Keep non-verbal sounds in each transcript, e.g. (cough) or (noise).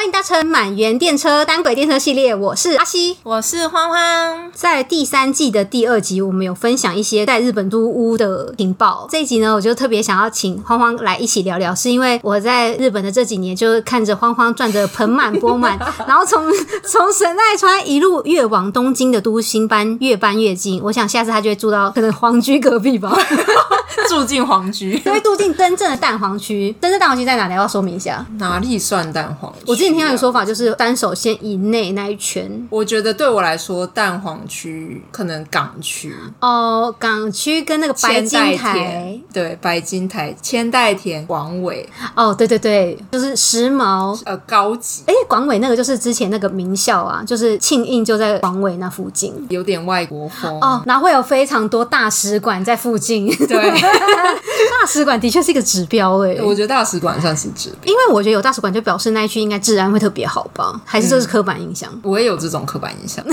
欢迎搭乘满园电车单轨电车系列，我是阿西，我是欢欢。在第三季的第二集，我们有分享一些在日本都屋的情报。这一集呢，我就特别想要请欢欢来一起聊聊，是因为我在日本的这几年，就是看着欢欢赚得盆满钵满，(laughs) 然后从从神奈川一路越往东京的都心搬，越搬越近。我想下次他就会住到可能皇居隔壁吧。(laughs) 住进皇居，因为住进真正的蛋黄区。真正蛋黄区在哪里？要说明一下。哪里算蛋黄区？我之前听到一个说法，就是单手线以内那一圈。我觉得对我来说，蛋黄区可能港区哦，港区跟那个白金台，对，白金台、千代田、广尾。哦，对对对，就是时髦呃高级。哎，广尾那个就是之前那个名校啊，就是庆应就在广尾那附近，有点外国风哦。然后会有非常多大使馆在附近，对。(laughs) 大使馆的确是一个指标哎、欸，我觉得大使馆算是指标，因为我觉得有大使馆就表示那一区应该治安会特别好吧？还是这是刻板印象？嗯、我也有这种刻板印象，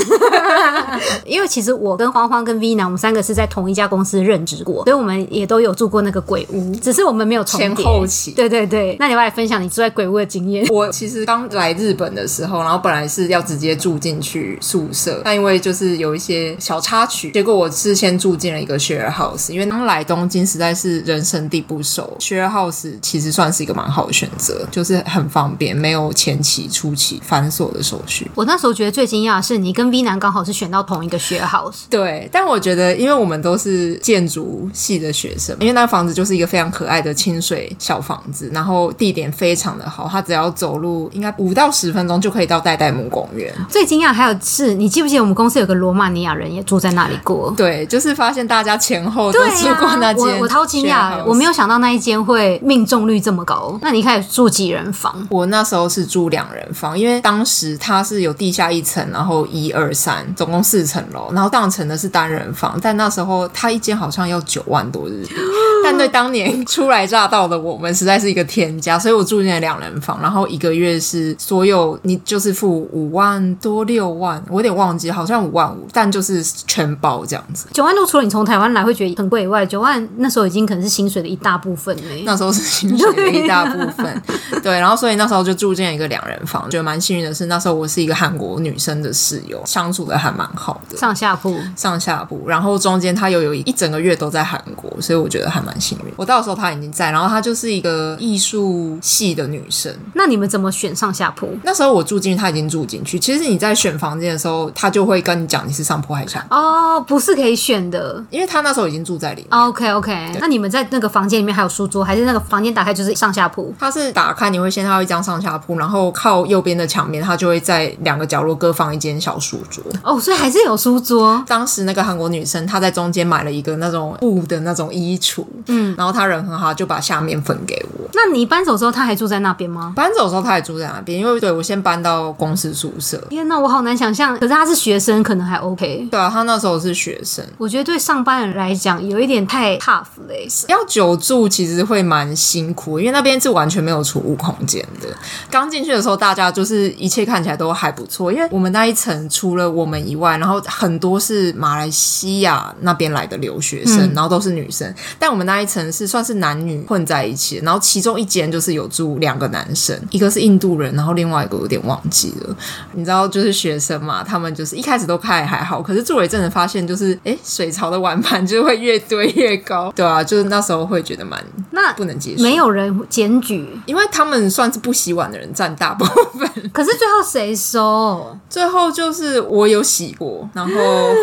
(laughs) 因为其实我跟欢欢跟 V 男，我们三个是在同一家公司任职过，所以我们也都有住过那个鬼屋，只是我们没有重叠。前后期，对对对。那你要来分享你住在鬼屋的经验？(laughs) 我其实刚来日本的时候，然后本来是要直接住进去宿舍，但因为就是有一些小插曲，结果我是先住进了一个 share house，因为刚来东京实在是。人生地不熟，share house 其实算是一个蛮好的选择，就是很方便，没有前期、初期繁琐的手续。我那时候觉得最惊讶的是，你跟 V 男刚好是选到同一个 share house。对，但我觉得，因为我们都是建筑系的学生，因为那房子就是一个非常可爱的清水小房子，然后地点非常的好，他只要走路应该五到十分钟就可以到代代木公园。最惊讶还有是，你记不记得我们公司有个罗马尼亚人也住在那里过？对，就是发现大家前后都住过那间。我我超惊讶，我没有想到那一间会命中率这么高。那你开始住几人房？我那时候是住两人房，因为当时它是有地下一层，然后一二三，总共四层楼，然后上层的是单人房。但那时候它一间好像要九万多日币，但对当年初来乍到的我们，实在是一个天价，所以我住进了两人房，然后一个月是所有你就是付五万多六万，我有点忘记，好像五万五，但就是全包这样子。九万多，除了你从台湾来会觉得很贵以外，九万那时候已经可能是薪水的一大部分嘞。那时候是薪水的一大部分，对，然后所以那时候就住进了一个两人房，觉得蛮幸运的是，那时候我是一个韩国女生的室友，相处的还蛮好的，上下铺，上下铺，然后中间她又有一整个月都在韩国，所以我觉得还蛮幸运。我到时候她已经在，然后她就是一个艺术系的女生。那你们怎么选上下铺？那时候我住进去，她已经住进去。其实你在选房间的时候，她就会跟你讲你是上铺还是下铺。哦，不是可以选的，因为她那时候已经住在里面。OK OK，那你们在那个房间里面还有书桌，还是那个房间打开就是上下铺？它是打开，你会先看到一张上下铺，然后靠右边的墙面，他就会在两个角落各放一间小书桌。哦，所以还是有书桌。当时那个韩国女生她在中间买了一个那种布的那种衣橱，嗯，然后她人很好，就把下面分给我。那你搬走之后，她还住在那边吗？搬走的时候，她还住在那边，因为对我先搬到公司宿舍。天哪，我好难想象。可是她是学生，可能还 OK。对啊，她那时候是学生。我觉得对上班人来讲，有一点太 tough 嘞。要久住其实会蛮辛苦，因为那边是完全没有储物空间的。刚进去的时候，大家就是一切看起来都还不错，因为我们那一层除了我们以外，然后很多是马来西亚那边来的留学生，嗯、然后都是女生。但我们那一层是算是男女混在一起，然后其中一间就是有住两个男生，一个是印度人，然后另外一个有点忘记了。你知道，就是学生嘛，他们就是一开始都看还好，可是住了一阵子发现，就是哎，水槽的碗盘就会越堆越高，对啊，就是那时候会觉得蛮那不能接受，没有人检举，因为他们算是不洗碗的人占大部分。(laughs) 可是最后谁收？最后就是我有洗过，然后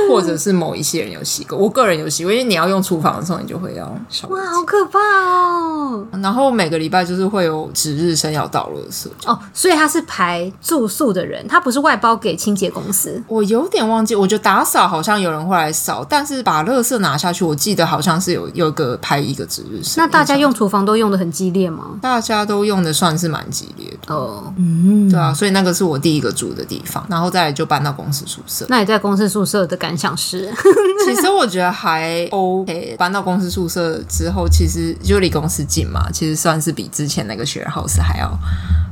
或者是某一些人有洗过。我个人有洗过，因为你要用厨房的时候，你就会要。哇，好可怕哦！然后每个礼拜就是会有值日生要倒垃圾哦，所以他是排住宿的人，他不是外包给清洁公司。我有点忘记，我觉得打扫好像有人会来扫，但是把垃圾拿下去，我记得好像是有有个排一个值日生。那大家用厨房都用的很激烈吗？大家都用的算是蛮激烈的哦，嗯，对啊，所以那个是我第一个住的地方，然后再来就搬到公司宿舍。那你在公司宿舍的感想是？(laughs) 其实我觉得还 OK。搬到公司宿舍之后，其实就离公司近嘛，其实算是比之前那个 share house 还要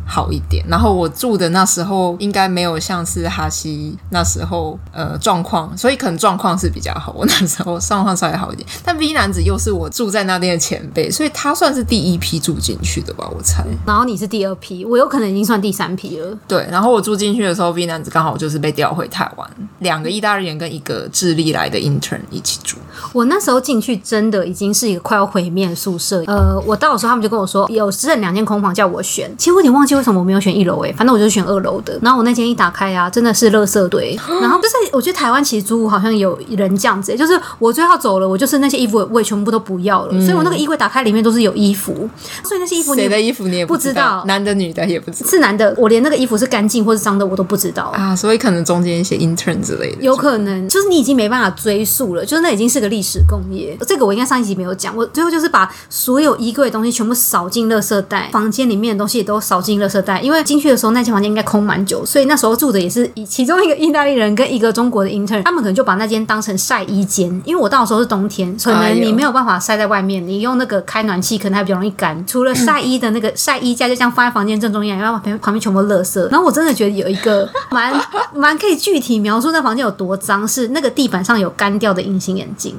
好一点。然后我住的那时候应该没有像是哈西那时候呃状况，所以可能状况是比较好。我那时候状况稍微好一点，但 V 男子又是我住在那边的前辈，所以他算是第一批住进去的吧，我猜。然后你是第二批，我有可能已经算第三批了。对，然后我住进去的时候，V 男子刚好就是被调回台湾，两个意大利人跟一个智利来的 intern 一起住。我那时候进去真的已经是一个快要毁灭的宿舍。呃，我到的时候他们就跟我说有剩两间空房叫我选，其实我有点忘记为什么我没有选一楼诶，反正我就选二楼的。然后我那间一打开啊，真的是垃圾堆。(gasps) 然后就是我觉得台湾其实租屋好像有人这样子，就是我最后走了，我就是那些衣服我也全部都不要了，嗯、所以我那个衣柜打开里面都是有衣服，所以那些衣服谁的衣服你也不知道，知道。男的女的也不知道，是男的，我连那个衣服是干净或是脏的我都不知道。啊，所以可能中间一些 intern 之类的，有可能。就是你已经没办法追溯了，就是那已经是个历史工业。这个我应该上一集没有讲，我最后就是把所有衣柜的东西全部扫进垃圾袋，房间里面的东西也都扫进垃圾袋。因为进去的时候那间房间应该空蛮久，所以那时候住的也是其中一个意大利人跟一个中国的 intern，他们可能就把那间当成晒衣间。因为我到的时候是冬天，可能你没有办法晒在外面，你用那个开暖气可能还比较容易干。除了晒衣的那个晒衣架，就像放在房间正中央，然后旁边旁边全部垃圾。然后我真的觉得有一个蛮蛮可以具体描述那房间有多脏，是那个地板上有干掉的隐形眼镜。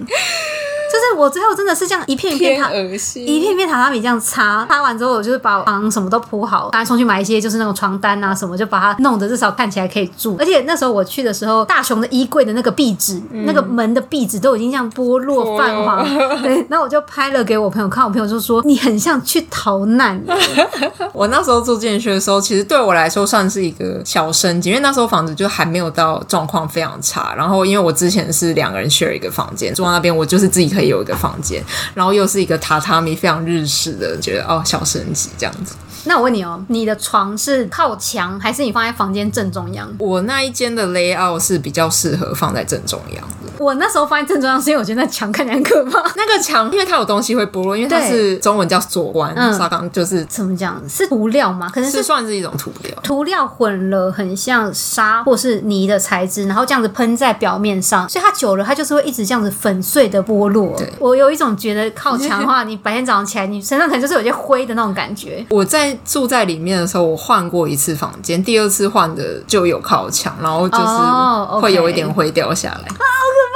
就是我最后真的是这样一片一片榻，一片一片榻榻米这样擦，擦完之后我就是把床什么都铺好，还送去买一些就是那种床单啊什么，就把它弄得至少看起来可以住。而且那时候我去的时候，大雄的衣柜的那个壁纸，嗯、那个门的壁纸都已经像剥落泛黄。对，(laughs) 然后我就拍了给我朋友看，我朋友就说你很像去逃难。(laughs) 我那时候住进去的时候，其实对我来说算是一个小升级，因为那时候房子就还没有到状况非常差。然后因为我之前是两个人 share 一个房间，住在那边我就是自己可以。有一个房间，然后又是一个榻榻米，非常日式的，觉得哦，小升级这样子。那我问你哦，你的床是靠墙，还是你放在房间正中央？我那一间的 layout 是比较适合放在正中央的。我那时候放在正中央，是因为我觉得那墙看起来很可怕。(laughs) 那个墙，因为它有东西会剥落，因为它是中文叫左关，沙钢、嗯、就是怎么讲？是涂料吗？可能是，是算是一种涂料，涂料混了很像沙或是泥的材质，然后这样子喷在表面上，所以它久了它就是会一直这样子粉碎的剥落。对，我有一种觉得靠墙的话，(laughs) 你白天早上起来，你身上可能就是有些灰的那种感觉。我在。住在里面的时候，我换过一次房间，第二次换的就有靠墙，然后就是会有一点灰掉下来。(laughs)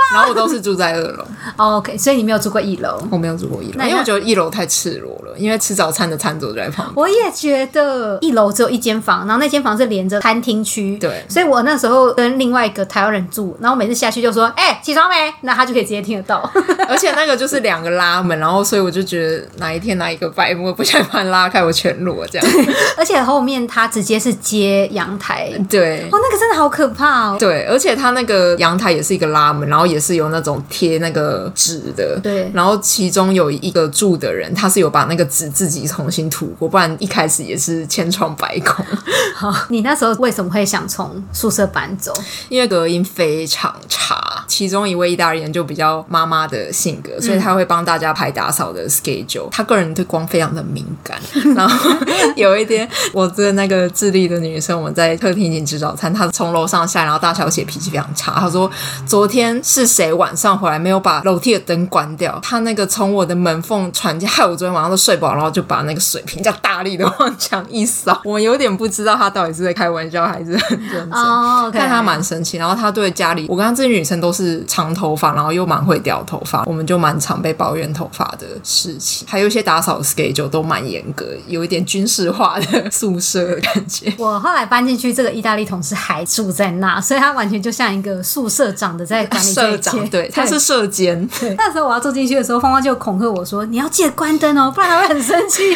Oh, okay. 然后我都是住在二楼，OK，所以你没有住过一楼？我没有住过一楼，因为我觉得一楼太赤裸了，因为吃早餐的餐桌就在旁边。我也觉得一楼只有一间房，然后那间房是连着餐厅区，对，所以我那时候跟另外一个台湾人住，然后每次下去就说：“哎、欸，起床没？”那他就可以直接听得到。(laughs) 而且那个就是两个拉门，然后所以我就觉得哪一天哪一个白目不想把它拉开，我全裸这样。(laughs) 而且后面他直接是接阳台，对，哦，那个真的好可怕哦。对，而且他那个阳台也是一个拉门，然后也。也是有那种贴那个纸的，对。然后其中有一个住的人，他是有把那个纸自己重新涂过，不然一开始也是千疮百孔。(laughs) 好，你那时候为什么会想从宿舍搬走？因为隔音非常差。其中一位意大利人就比较妈妈的性格，所以他会帮大家排打扫的 schedule。他个人对光非常的敏感。(laughs) 然后有一天，我的那个智利的女生，我们在客厅已经吃早餐，她从楼上下来，然后大小姐脾气非常差。她说：“昨天是。”谁晚上回来没有把楼梯的灯关掉？她那个从我的门缝传进，害我昨天晚上都睡不好，然后就把那个水瓶这样大力的往墙一扫。我有点不知道她到底是在开玩笑还是很认真。哦，看她蛮生气。然后她对家里，我跟她这些女生都是长头发，然后又蛮会掉头发，我们就蛮常被抱怨头发的事情。还有一些打扫 schedule 都蛮严格，有一点军事化的 (laughs) 宿舍的感觉。我后来搬进去，这个意大利同事还住在那，所以他完全就像一个宿舍长的在管理这。对，他是社监。对，那时候我要住进去的时候，芳芳就恐吓我说：“你要记得关灯哦，不然他会很生气。(laughs) ”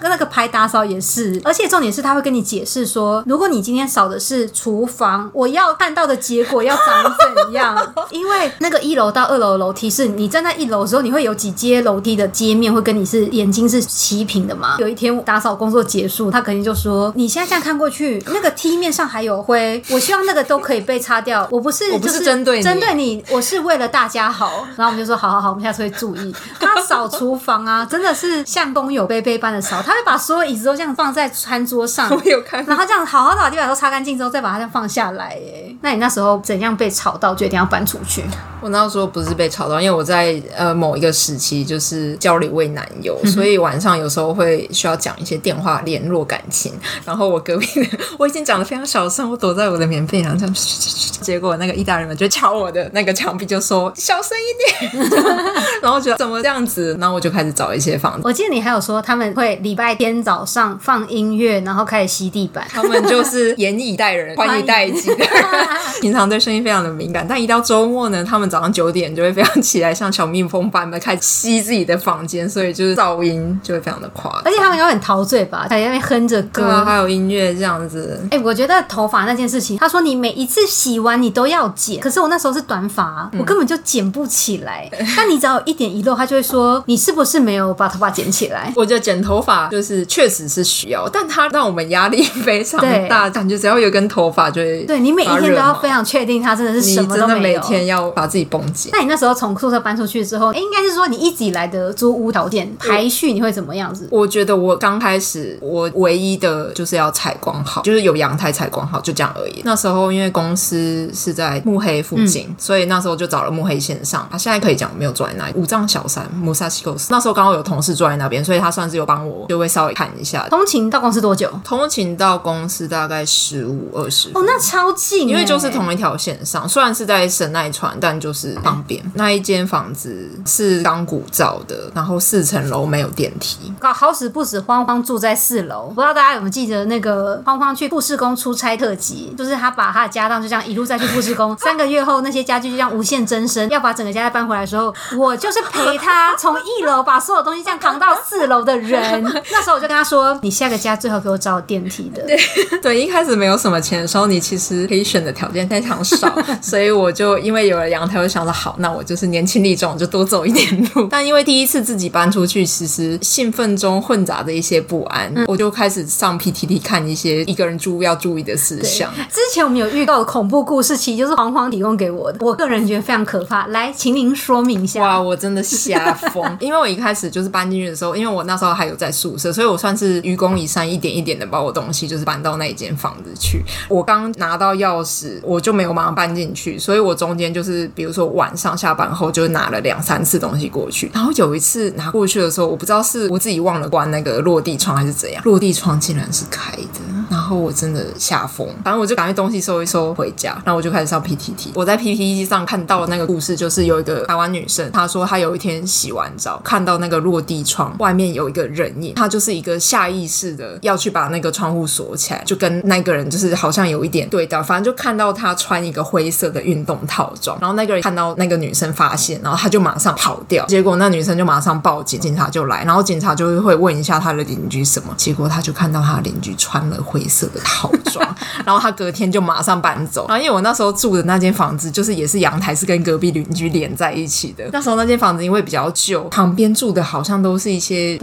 跟那个排打扫也是，而且重点是他会跟你解释说，如果你今天扫的是厨房，我要看到的结果要长怎样？(laughs) 因为那个一楼到二楼的楼梯是你站在一楼的时候，你会有几阶楼梯的阶面会跟你是眼睛是齐平的嘛？有一天打扫工作结束，他肯定就说：“你现在这样看过去，那个梯面上还有灰，我希望那个都可以被擦掉。我不是，我不是针对你，针对你。”我是为了大家好，然后我们就说好好好，我们下次会注意。他扫厨房啊，真的是像工友贝贝般的扫。他会把所有椅子都这样放在餐桌上，(laughs) 我有看。然后这样好好的把地板都擦干净之后，再把它这样放下来。哎，那你那时候怎样被吵到决定要搬出去？我那时候不是被吵到，因为我在呃某一个时期就是交了一位男友，嗯、所以晚上有时候会需要讲一些电话联络感情。然后我隔壁的我已经讲的非常小声，我躲在我的棉被，上这样结果那个意大利人就敲我的那个墙壁，就说小声一点。然后觉得怎么这样子？然后我就开始找一些房子。我记得你还有说他们会礼拜天早上放音乐，然后开始吸地板。他们就是严以待人，宽以待己的。(laughs) 平常对声音非常的敏感，但一到周末呢，他们早上九点就会非常起来，像小蜜蜂般的开始吸自己的房间，所以就是噪音就会非常的夸张。而且他们应该很陶醉吧，在那边哼着歌，还有音乐这样子。哎、欸，我觉得头发那件事情，他说你每一次洗完你都要剪，可是我那时候是短发，我根本就剪不起来。嗯、但你只要有一点遗漏，他就会说你是不是没有把头发剪起来？我觉得剪头发就是确实是需要，但他让我们压力 (laughs) 非常大，感觉只要有根头发就会。对，你每一天都要非常确定它真的是什么都没有。每天要把自己绷紧。那你那时候从宿舍搬出去之后，哎、欸，应该是说你一直以来的租屋条件排序你会怎么样子？我觉得我刚开始我唯一的就是要采光好，就是有阳台采光好，就这样而已。那时候因为公司是在慕黑附近，嗯、所以那时候就找了慕黑线上。他现在可以讲没有住在那里，五藏小山 Musashi Ghost。那时候刚好有同事住在那边，所以他算是有帮我，就会稍微看一下。通勤到公司多久？通勤到公司大概十五二十。哦，那超近，因为就是同一条线上，虽然是在神奈川，但就是方便。那一间房子是钢骨造的，然后四层楼没有电梯。好死不死，慌慌住在四楼。不知道大家有没有记得那个慌慌去富士宫出差特辑，就是他把他的家当就这样一路再去富士宫，(laughs) 三个月后那些家具就这样无限增生，要把整个家再搬回来的时候，我就是陪他从一楼把所有东西这样扛到四楼的人。(laughs) 那时候我就跟他说：“你下个家最好给我找电梯的。”对对，一开始没有什么钱的时候，你其实可以选的条件非常少，(laughs) 所以我就因为有了阳台，我就想着好，那我就是年轻力壮，就多走一点路。(laughs) 但因为第一次自己搬出去，其实兴奋中混杂着一些不安，嗯、我就开始上 PTT 看一些一个人住要注意的事项。之前我们有遇到的恐怖故事，其实就是黄黄提供给我的，我个人觉得非常可怕。来，请您说明一下。哇，我真的吓疯，(laughs) 因为我一开始就是搬进去的时候，因为我那时候还有在宿舍，所以我算是愚公移山，一点一点的把我东西就是搬到那一间房子去。我刚拿到钥匙，我就没有马上搬进去，所以我中间就是比如说晚上下班后就拿了两三次东西过去。然后有一次拿过去的时候，我不知道是我自己忘了关那个落地窗还是怎样，落地窗竟然是开的，然后我真的吓疯。反正我就赶快东西收一收回家，然后我就开始上 PTT。我在 PTT 上看到那个故事，就是有一个台湾女生，她说她有一天洗完澡，看到那个落地窗外面有一个人影，她就是一个下意识的要去把那个窗户锁起来，就跟那个人就是好像有一点对到，反正就看到她穿一个灰色的运动套装，然后那个人看到那个女生发现，然后他就马上跑掉，结果那女生就马上报警，警察就来，然后警察就会问一下他的邻居什么，结果他就看到他的邻居穿了灰色的套装，(laughs) 然后他隔天就马上搬走。然后因为我那时候住的那间房子就是也是阳台是跟隔壁邻居连在一起的，那时候那间房子因为比较旧，旁边住的好像都是一些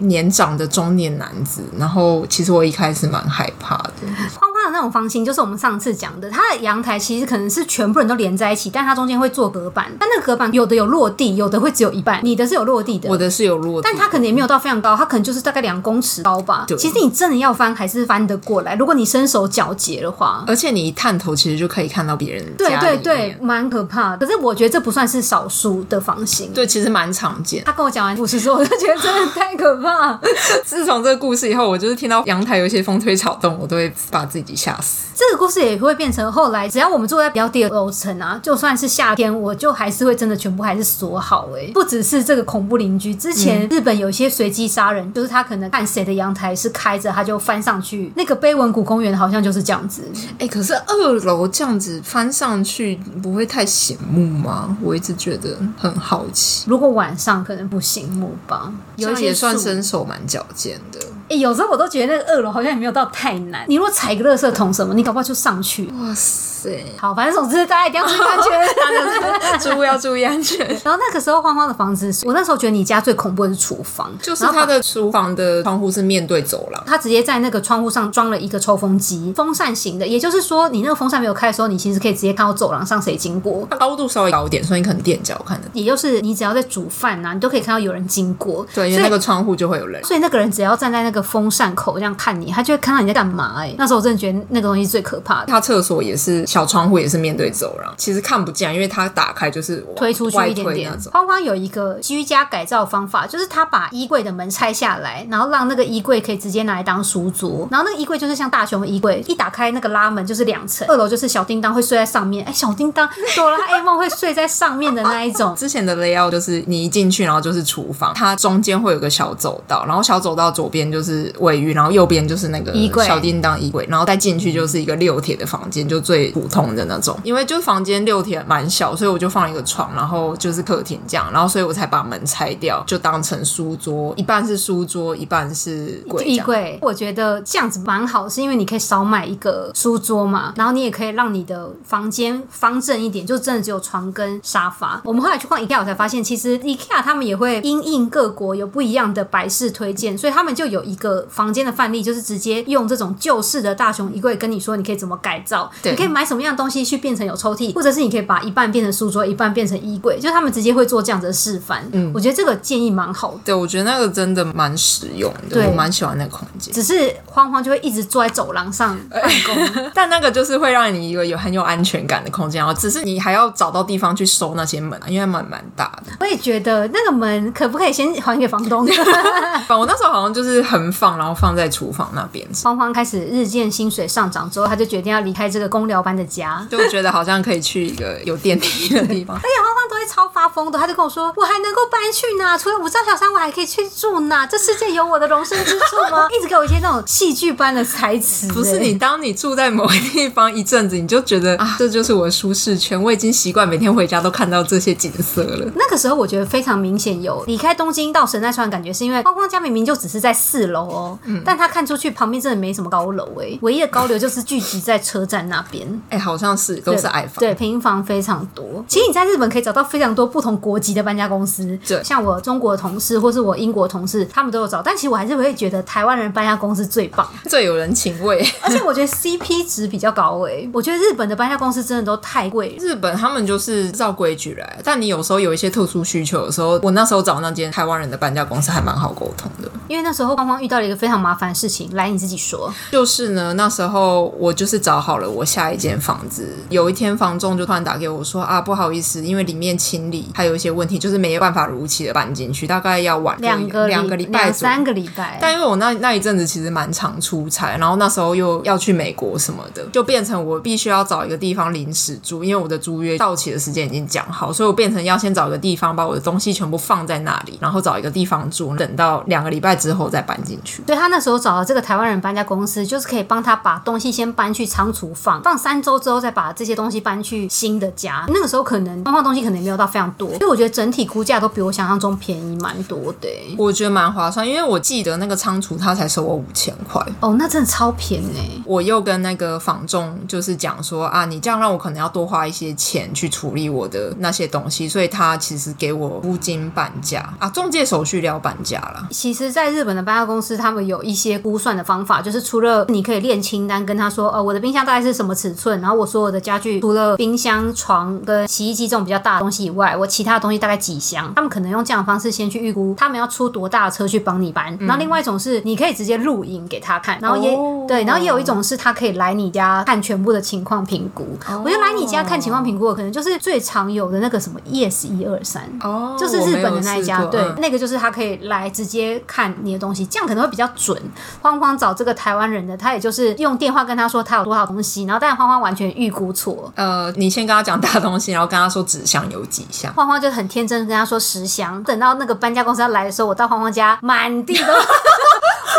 年长的中年男子，然后其实我一开始蛮害怕的。(laughs) 的那种房型就是我们上次讲的，它的阳台其实可能是全部人都连在一起，但它中间会做隔板，但那个隔板有的有落地，有的会只有一半。你的是有落地的，我的是有落地，但它可能也没有到非常高，它可能就是大概两公尺高吧。其实你真的要翻还是翻得过来，如果你身手矫捷的话。而且你一探头其实就可以看到别人。对对对，蛮可怕的。可是我觉得这不算是少数的房型，对，其实蛮常见。他跟我讲完故事之后，我就觉得真的太可怕。(laughs) 自从这个故事以后，我就是听到阳台有一些风吹草动，我都会把自己吓死。这个故事也会变成后来，只要我们住在比较低的楼层啊，就算是夏天，我就还是会真的全部还是锁好。哎，不只是这个恐怖邻居，之前日本有一些随机杀人，嗯、就是他可能看谁的阳台是开着，他就翻上去。那个碑文谷公园好像就是这样子。哎，可是二楼这样子翻上去不会太醒目吗？我一直觉得很好奇。如果晚上可能不醒目吧，有些也算身手蛮矫健的。有时候我都觉得那个二楼好像也没有到太难。你如果踩个垃圾桶什么，你搞不好就上去。哇塞！塞，好，反正总之大家一定要注意安全，(laughs) 住户要注意安全。然后那个时候慌慌的房子，我那时候觉得你家最恐怖的是厨房，就是他的厨房的窗户是面对走廊，他直接在那个窗户上装了一个抽风机，风扇型的，也就是说你那个风扇没有开的时候，你其实可以直接看到走廊上谁经过，它高度稍微高一点，所以你可能垫脚看的。也就是你只要在煮饭啊，你都可以看到有人经过，对，因为那个窗户就会有人，所以那个人只要站在那个风扇口这样看你，他就会看到你在干嘛、欸。哎，那时候我真的觉得那个东西最可怕的。他厕所也是小窗户，也是面对走廊，其实看不见，因为它打开就是推出去一点点。慌慌有一个居家改造方法，就是他把衣柜的门拆下来，然后让那个衣柜可以直接拿来当书桌，然后那个衣柜就是像大熊的衣柜，一打开那个拉门就是两层，二楼就是小叮当会睡在上面，哎，小叮当哆啦 A 梦会睡在上面的那一种。(laughs) 之前的 layout 就是你一进去，然后就是厨房，它中间会有个小走道，然后小走道左边就是卫浴，然后右边就是那个衣柜，小叮当衣柜，然后再进去就是一个六铁的房间，就最普通的那种。因为就是房间六天蛮小，所以我就放一个床，然后就是客厅这样，然后所以我才把门拆掉，就当成书桌，一半是书桌，一半是柜衣柜。我觉得这样子蛮好，是因为你可以少买一个书桌嘛，然后你也可以让你的房间方正一点，就真的只有床跟沙发。我们后来去逛 IKEA，我才发现其实 IKEA 他们也会因应各国有不一样的摆饰推荐，所以他们就有一个房间的范例，就是直接用这种旧式的大熊衣柜跟你说，你可以怎么改造，你可以买什么样的东西去变成有抽屉，或者是你可以把一半变成书桌，一半变成衣柜，就他们直接会做这样子的示范。嗯，我觉得这个建议蛮好的。对，我觉得那个真的蛮实用的，我蛮喜欢那个空间。只是慌慌就会一直坐在走廊上办公，(laughs) 但那个就是会让你一个有很有安全感的空间。然后只是你还要找到地方去收那些门，因为门蛮大的。我也觉得那个门可不可以先还给房东？(laughs) 我那时候好像就是横放，然后放在厨房那边。(laughs) 慌慌开始日渐薪水上涨之后，他就决定要离开这个公疗班的家，就觉得好像可以去一个有电梯的地方。(laughs) 而且慌慌都会超发疯的，他就跟我说：“我还能够搬去哪？除了五丈小山，我还可以去住哪？这世界有我的容身之处吗？” (laughs) 一直给我一些那种戏剧般的台词。不是你，当你住在某个地方一阵子，你就觉得啊，这就是我的舒适圈。我已经习惯每天回家都看到这些景色了。那个时候我觉得非常明显有离开东京到神奈川的感觉，是因为慌慌家明明就只是在四楼哦，嗯、但他看出去旁边真的没什么高楼哎、欸，唯一的高楼就是聚集在车站那边。哎、欸，好像是都是矮房，对，平房非常多。其实你在日本可以找到非常多不同国籍的搬家公司，对，像我中国的同事或是我英国的同事，他们都有找。但其实我还是会觉得台湾人搬家公司最棒，最有人情味，(laughs) 而且我觉得 CP 值比较高哎、欸。我觉得日本的搬家公司真的都太贵，日本他们就是照规矩来，但你有时候有一些特殊需求的时候，我那时候找那间台湾人的搬家公司还蛮好沟通的。因为那时候刚刚遇到了一个非常麻烦的事情，来你自己说。就是呢，那时候我就是找好了我下一间房子，有一天房仲就突然打给我说啊，不好意思，因为里面清理还有一些问题，就是没有办法如期的搬进去，大概要晚两个两个礼拜三个礼拜。但因为我那那一阵子其实蛮常出差，然后那时候又要去美国什么的，就变成我必须要找一个地方临时住，因为我的租约到期的时间已经讲好，所以我变成要先找一个地方把我的东西全部放在那里，然后找一个地方住，等到两个礼拜之后再搬进去。所以他那时候找了这个台湾人搬家公司，就是可以帮他把东西先搬去仓储放，放三周之后再把这些东西搬去新的家。那个时候可能放放东西可能也没有到非常多，所以我觉得整体估价都比我想象中便宜蛮多的。我觉得蛮划算，因为我记得那个仓储他才收我五千块哦，那真的超便宜。我又跟那个房仲就是讲说啊，你这样让我可能要多花一些钱去处理我的那些东西，所以他其实给我租金半价啊，中介手续料半价了。其实，在日本的搬家公司，他们有一些估算的方法，就是除了你可以列清单跟他说，呃，我的冰箱大概是什么尺寸，然后我所有的家具除了冰箱、床跟洗衣机这种比较大的东西以外，我其他的东西大概几箱。他们可能用这样的方式先去预估他们要出多大的车去帮你搬。然后另外一种是你可以直接录影给他看，然后也、哦、对，然后也有一种是他可以来你家看全部的情况评估。哦、我觉得来你家看情况评估的可能就是最常有的那个什么 ES 一二三哦，就是日本的那一家，对，嗯、那个就是他可以来直接看你的东西，这样可能会比较准。慌慌找这个台湾人的，他也就是用电话跟他说他有多少东西，然后但是慌慌完全预估错。呃，你先跟他讲大东西，然后跟他说纸箱有几箱。欢欢就很天真跟他说十箱。等到那个搬家公司要来的时候，我到欢欢家满地都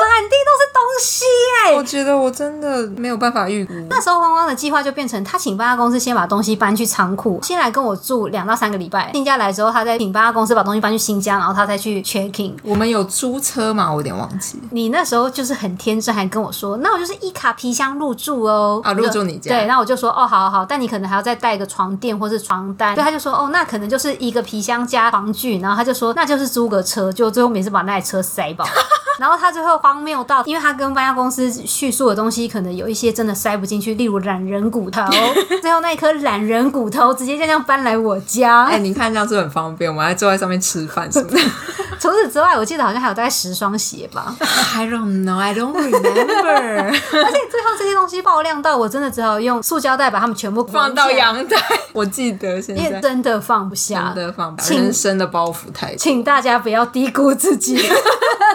满地都是东西哎！我觉得我真的没有办法预估。那时候汪汪的计划就变成，他请搬家公司先把东西搬去仓库，先来跟我住两到三个礼拜。新家来之后，他再请搬家公司把东西搬去新家，然后他再去 checking。我们有租车吗？我有点忘记。你那时候就是很天真，还跟我说，那我就是一卡皮箱入住哦。啊，入住你家？对，那我就说，哦，好好好，但你可能还要再带一个床垫或是床单。对，他就说，哦，那可能就是一个皮箱加床具。然后他就说，那就是租个车，就最后每次把那台车塞爆。(laughs) 然后他最后荒谬到，因为他跟搬家公司叙述的东西可能有一些真的塞不进去，例如懒人骨头。(laughs) 最后那一颗懒人骨头直接就这样搬来我家。哎，你看这样是很方便，我们还坐在上面吃饭什么的。(laughs) 除此之外，我记得好像还有大概十双鞋吧。(laughs) I don't know, I don't remember。而且最后这些东西爆量到，我真的只好用塑胶袋把它们全部放到阳台。我记得现在真的放不下，真的放不下。人生的包袱太重，请大家不要低估自己。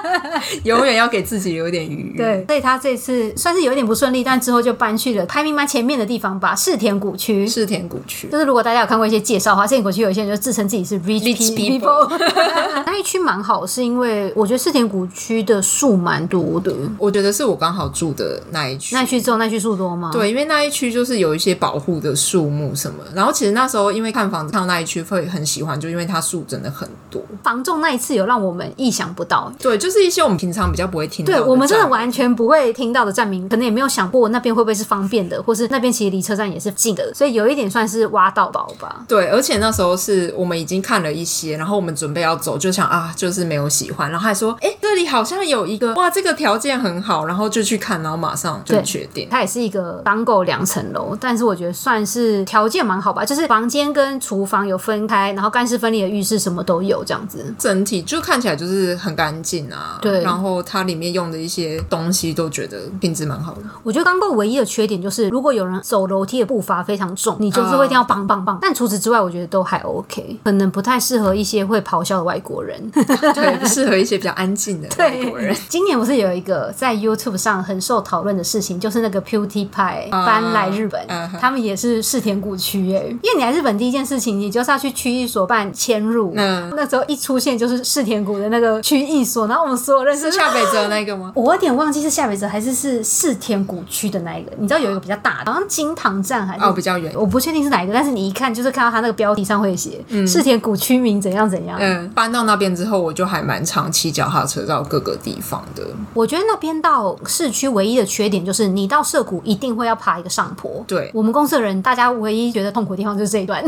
(laughs) 永远要给自己留点余裕。对，所以他这次算是有一点不顺利，但之后就搬去了排名蛮前面的地方吧，世田谷区。世田谷区，就是如果大家有看过一些介绍的话，世田谷区有一些人就自称自己是 rich, rich people。(laughs) 那一区蛮好，是因为我觉得世田谷区的树蛮多的。我觉得是我刚好住的那一区。那一区只有那一区树多吗？对，因为那一区就是有一些保护的树木什么。然后其实那时候因为看房子看到那一区会很喜欢，就因为它树真的很多。房仲那一次有让我们意想不到。对，就是一些我们平常比较不会听到。对，我们真的完全不会听到的站名，可能也没有想过那边会不会是方便的，或是那边其实离车站也是近的，所以有一点算是挖到宝吧。对，而且那时候是我们已经看了一些，然后我们准备要走，就想啊，就是没有喜欢，然后还说，哎，这里好像有一个，哇，这个条件很好，然后就去看，然后马上就决定。它也是一个刚够两层楼，但是我觉得算是条件蛮好吧，就是房间跟厨房有分开，然后干湿分离的浴室什么都有这样子，整体就看起来就是很干净啊。对，然后它里面用的一些东西都觉得品质蛮好的。我觉得刚够唯一的缺点就是，如果有人走楼梯的步伐非常重，你就是会一定要棒棒棒。但除此之外，我觉得都还 OK，可能不太适合一些会咆哮的外国人，(laughs) 对，不适合一些比较安静的 (laughs) 外国人。今年不是有一个在 YouTube 上很受讨论的事情，就是那个 PewDiePie 搬来日本，uh, uh. 他们也是世田谷区耶。因为你来日本第一件事情，你就是要去区域所办迁入。嗯、uh 那时候一出现就是世田谷的那个区域所，然后我们所有认识下北泽那个吗？我有点忘记是下北泽还是是四田谷区的那一个。你知道有一个比较大的，好像金堂站还是哦比较远，我不确定是哪一个，但是你一看就是看到他那个标题上会写世田谷区名怎样怎样。嗯，搬到那边之后，我就还蛮常骑脚踏车到各个地方的。我觉得那边到市区唯一的缺点就是，你到涩谷一定会要爬一个上坡。对，我们公司的人，大家唯一觉得痛苦的地方就是这一段。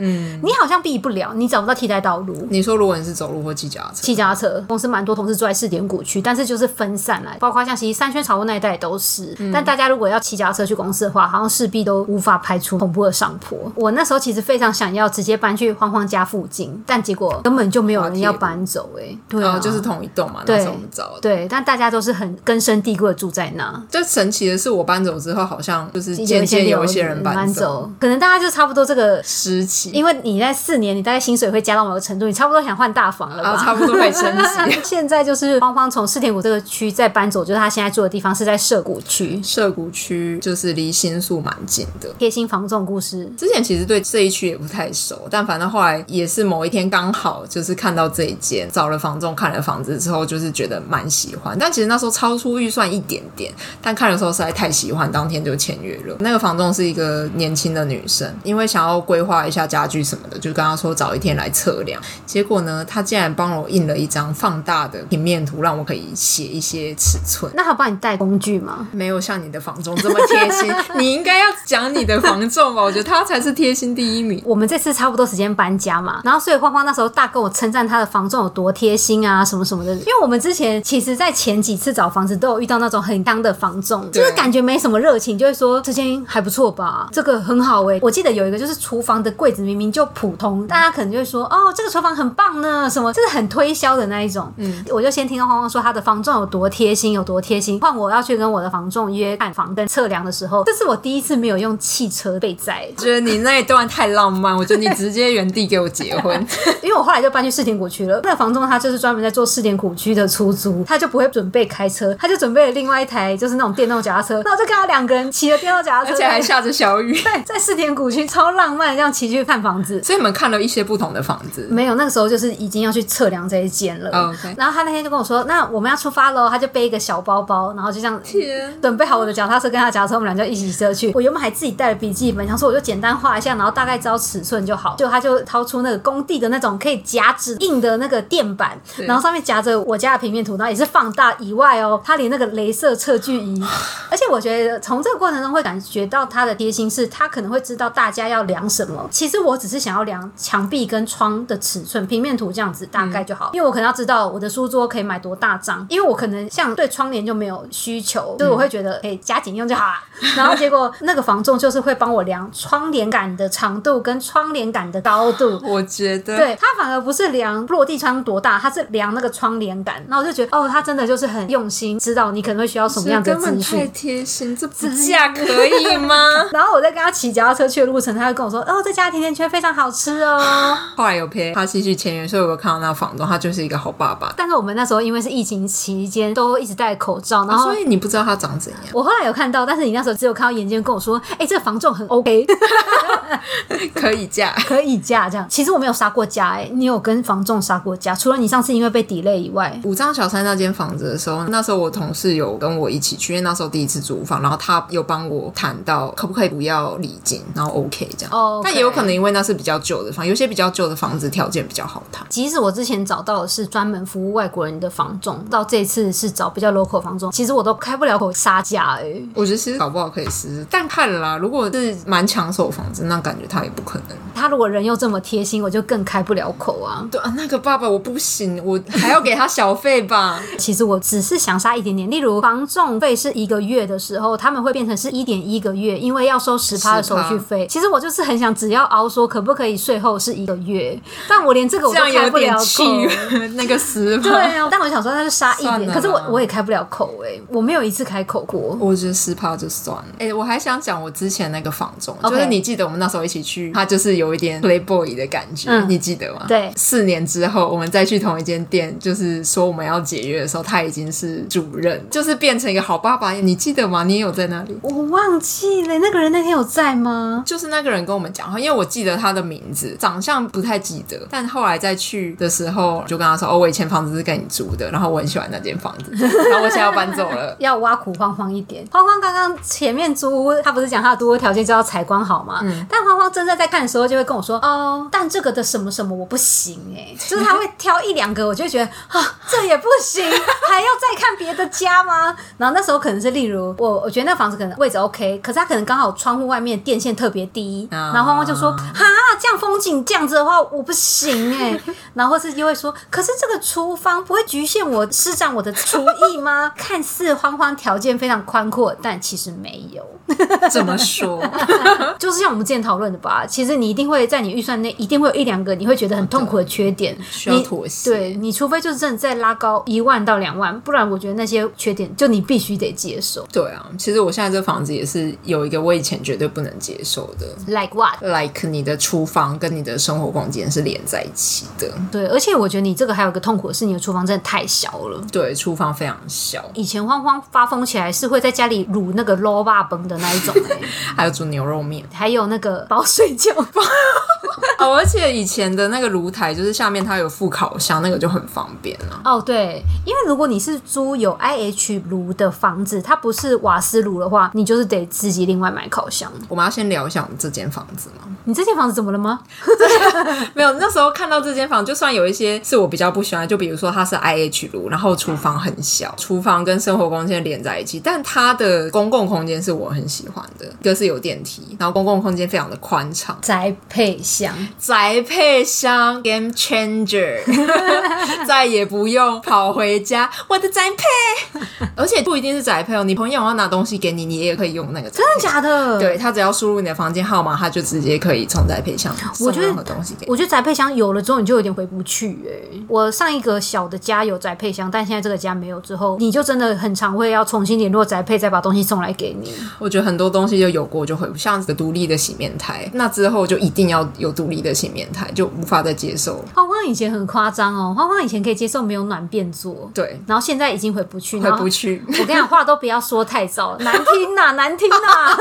嗯，(laughs) 你好像避不了，你找不到替代道路。你说如果你是走路或骑脚踏车，骑脚踏车，公司蛮多同事住在试点谷区，但是就是分散来，包括像其实三圈草屋那一带都是。嗯、但大家如果要骑脚踏车去公司的话，好像势必都无法排除恐怖的上坡。我那时候其实非常想要直接搬去慌慌家附近，但结果根本就没有人要搬走、欸。哎，对啊，就是同一栋嘛，那时候我们找的。对，但大家都是很根深蒂固的住在那。就神奇的是，我搬走之后，好像就是渐渐有一些人搬走，可能大家就差不多这个时期。因为你在四年，你大概薪水会加到某个程度，你差不多想换大房了吧？啊、差不多可以升级。现 (laughs) 在就是芳芳从世田谷这个区再搬走，就是她现在住的地方是在涉谷区。涉谷区就是离新宿蛮近的。贴心房仲故事，之前其实对这一区也不太熟，但反正后来也是某一天刚好就是看到这一间，找了房仲看了房子之后，就是觉得蛮喜欢。但其实那时候超出预算一点点，但看的时候实在太喜欢，当天就签约了。那个房仲是一个年轻的女生，因为想要规划一下家具什么的，就跟她说找一天来测量。结果呢，她竟然帮我印了一张放大的平面图，让我可以写一些尺寸。那他帮你带工具吗？没有像你的房仲这么贴心。(laughs) 你应该要讲你的房仲吧？我觉得他才是贴心第一名。我们这次差不多时间搬家嘛，然后所以花花那时候大跟我称赞他的房仲有多贴心啊，什么什么的。因为我们之前其实，在前几次找房子都有遇到那种很当的房仲，就是感觉没什么热情，就会说这间还不错吧，这个很好哎、欸。我记得有一个就是厨房的柜子明明就普通，大家可能就会说哦，这个厨房很棒呢，什么，这是很推销的那一种。嗯，我就先听到慌慌说他的房仲有多贴心，有多贴心。换我要去跟我的房仲约看房跟测量的时候，这是我第一次没有用汽车被载。觉得你那一段太浪漫，我觉得你直接原地给我结婚。(laughs) (laughs) 因为我后来就搬去世田谷区了。那个房仲他就是专门在做世田谷区的出租，他就不会准备开车，他就准备了另外一台就是那种电动脚踏车，那我就跟他两个人骑着电动脚踏车，而且还下着小雨，对，(laughs) 在世田谷区超浪漫，这样骑去看房子。所以你们看了一些不同的房子？没有，那个时候就是已经要去测量这一间了。Oh, okay. 然后他那天就跟我说：“那我们要出发喽。”他就背一个小包包，然后就这样天准备好我的脚踏车跟他脚踏车，我们俩就一起车去。我原本还自己带了笔记本，想说我就简单画一下，然后大概知道尺寸就好。就他就掏出那个工地的那种可以夹纸印的那个垫板，然后上面夹着我家的平面图，然后也是放大以外哦，他连那个镭射测距仪。(sighs) 而且我觉得从这个过程中会感觉到他的贴心，是他可能会知道大家要量什么。其实我只是想要量墙壁跟窗的尺寸，平面图这样子大概就好。因为我可能要知道我的书桌可以买多大张，因为我可能像对窗帘就没有需求，所以我会觉得可以加紧用就好了。(laughs) 然后结果那个房仲就是会帮我量窗帘杆的长度跟窗帘杆的高度。我觉得，对，他反而不是量落地窗多大，他是量那个窗帘杆。那我就觉得，哦，他真的就是很用心，知道你可能会需要什么样的资讯。太贴心，这不价可以吗？(laughs) 然后我在跟他骑脚踏车去的路程，他就跟我说，哦，这家甜甜圈非常好吃哦。(laughs) 后来有陪他继续签约，所以我有看到那个房东，他就是一个好爸爸。但是我们那时候因为是疫情期间，都一直戴口罩，然后、哦、所以你不知道他长怎样。我后来有看到，但是你那时候只有看到眼睛跟我说，哎、欸，这个房仲很 (laughs) OK，(laughs) 可以嫁，(laughs) 可以嫁这样。其实我没有杀过价，哎，你有跟房仲杀过价？除了你上次因为被 delay 以外，五张小三那间房子的时候，那时候我同事有跟我一起去，因为那时候第一次租房，然后他有帮我谈到可不可以不要礼金，然后 OK 这样。哦，但也有可能因为那是比较旧的房，有些比较旧的房子条件比较好谈。即使我之前找到的是专门服务外国人的房仲，到这次是找比较 local 房仲，其实我都开不了口杀价哎。我觉得其实搞不好可以试试，但看了啦，如果是蛮抢手的房子，那感觉他也不可能。他如果人又这么贴心，我就更开不了口啊。对啊，那个爸爸我不行，我还要给他小费吧。(laughs) 其实我只是想杀一点点，例如房仲费是一个月的时候，他们会变成是一点一个月，因为要收十趴的手续费。其实我就是很想只要熬说可不可以税后是一个月，但我连这个我都开不了口。(laughs) 那个十趴。对啊，(laughs) 但我想说那就杀一点，可是我我也开不了口哎、欸，我没有一次开口过。我觉得十趴就算了。哎、欸，我还想讲我之前那个房仲，okay. 就是你记得我们那时候一起去，他就是有一点 playboy 的感觉，嗯、你记得吗？对。四年之后我们再去同一间店，就是说我们要解约的时候，他已经是主任，就是变成一个好爸爸，你记得吗？你也有在那里？我忘记了，那个人那天有在吗？就是那个人跟我们讲话，因为我记得他的名字，长相不太记得，但后来再去的时候就跟他说：“哦，我以前房子是跟你租的，然后我很喜欢那间房子，然后我现在要搬走了。(laughs) ”要挖苦慌慌一点。慌慌刚刚前面租屋，他不是讲他的租屋条件就要采光好吗？嗯。但慌慌真正在看的时候，就会跟我说：“哦，但这个的什么什么我不行哎。”就是他会挑一两个，我就会觉得啊，这也不行，还要再看别的家吗？然后那时候可能是例如我，我觉得那房子可能位置 OK，可是他可能刚好窗户外面电线特别低，然后慌慌就说：“哈，这样风景这样子的话我不行哎。”然后是又会说：“可是这个厨房不会局限我施展我的厨艺吗？” (laughs) 看似荒荒条件非常宽阔，但其实没有。(laughs) 怎么说？(laughs) 就是像我们之前讨论的吧。其实你一定会在你预算内，一定会有一两个你会觉得很痛苦的缺点，需要妥协。对，你除非就是真的再拉高一万到两万，不然我觉得那些缺点就你必须得接受。对啊，其实我现在这房子也是有一个我以前绝对不能接受的，Like what？Like 你的厨房跟你的生活空间是连在一起的。对，而且我觉得你这个还有一个痛苦的是，你的厨房真的太小了。对，厨房非常小。以前慌慌发疯起来是会在家里卤那个捞霸崩的那一种、欸，(laughs) 还有煮牛肉面，还有那个包水饺包。(laughs) 哦，而且以前的那个炉台就是下面它有副烤箱，那个就很方便了。哦，对，因为如果你是租有 IH 炉的房子，它不是瓦斯炉的话，你就是得自己另外买烤箱。我们要先聊一下我们这间房子吗？你这间房子怎么了吗？(laughs) 没有，那时候看到这间房，就算有一些是我比较不喜欢，就比如说它是 IH 炉，然后厨房很小，厨房跟生活空间连在一起，但它的公共空间是我很喜欢的，一个是有电梯，然后公共空间非常的宽敞，宅配箱。宅配箱 Game Changer，(laughs) 再也不用跑回家。我的宅配，而且不一定是宅配哦，你朋友要拿东西给你，你也可以用那个。真的假的？对，他只要输入你的房间号码，他就直接可以从宅配箱送任何东西给你。我觉得宅配箱有了之后，你就有点回不去哎。我上一个小的家有宅配箱，但现在这个家没有之后，你就真的很常会要重新联络宅配，再把东西送来给你。我觉得很多东西就有过就回不，像这个独立的洗面台，那之后就一定要有独立的洗面台，就无法再接受。花花以前很夸张哦，花花以前前可以接受没有暖便座，对，然后现在已经回不去，回不去。(laughs) 我跟你讲，话都不要说太早，难听呐，(laughs) 难听呐。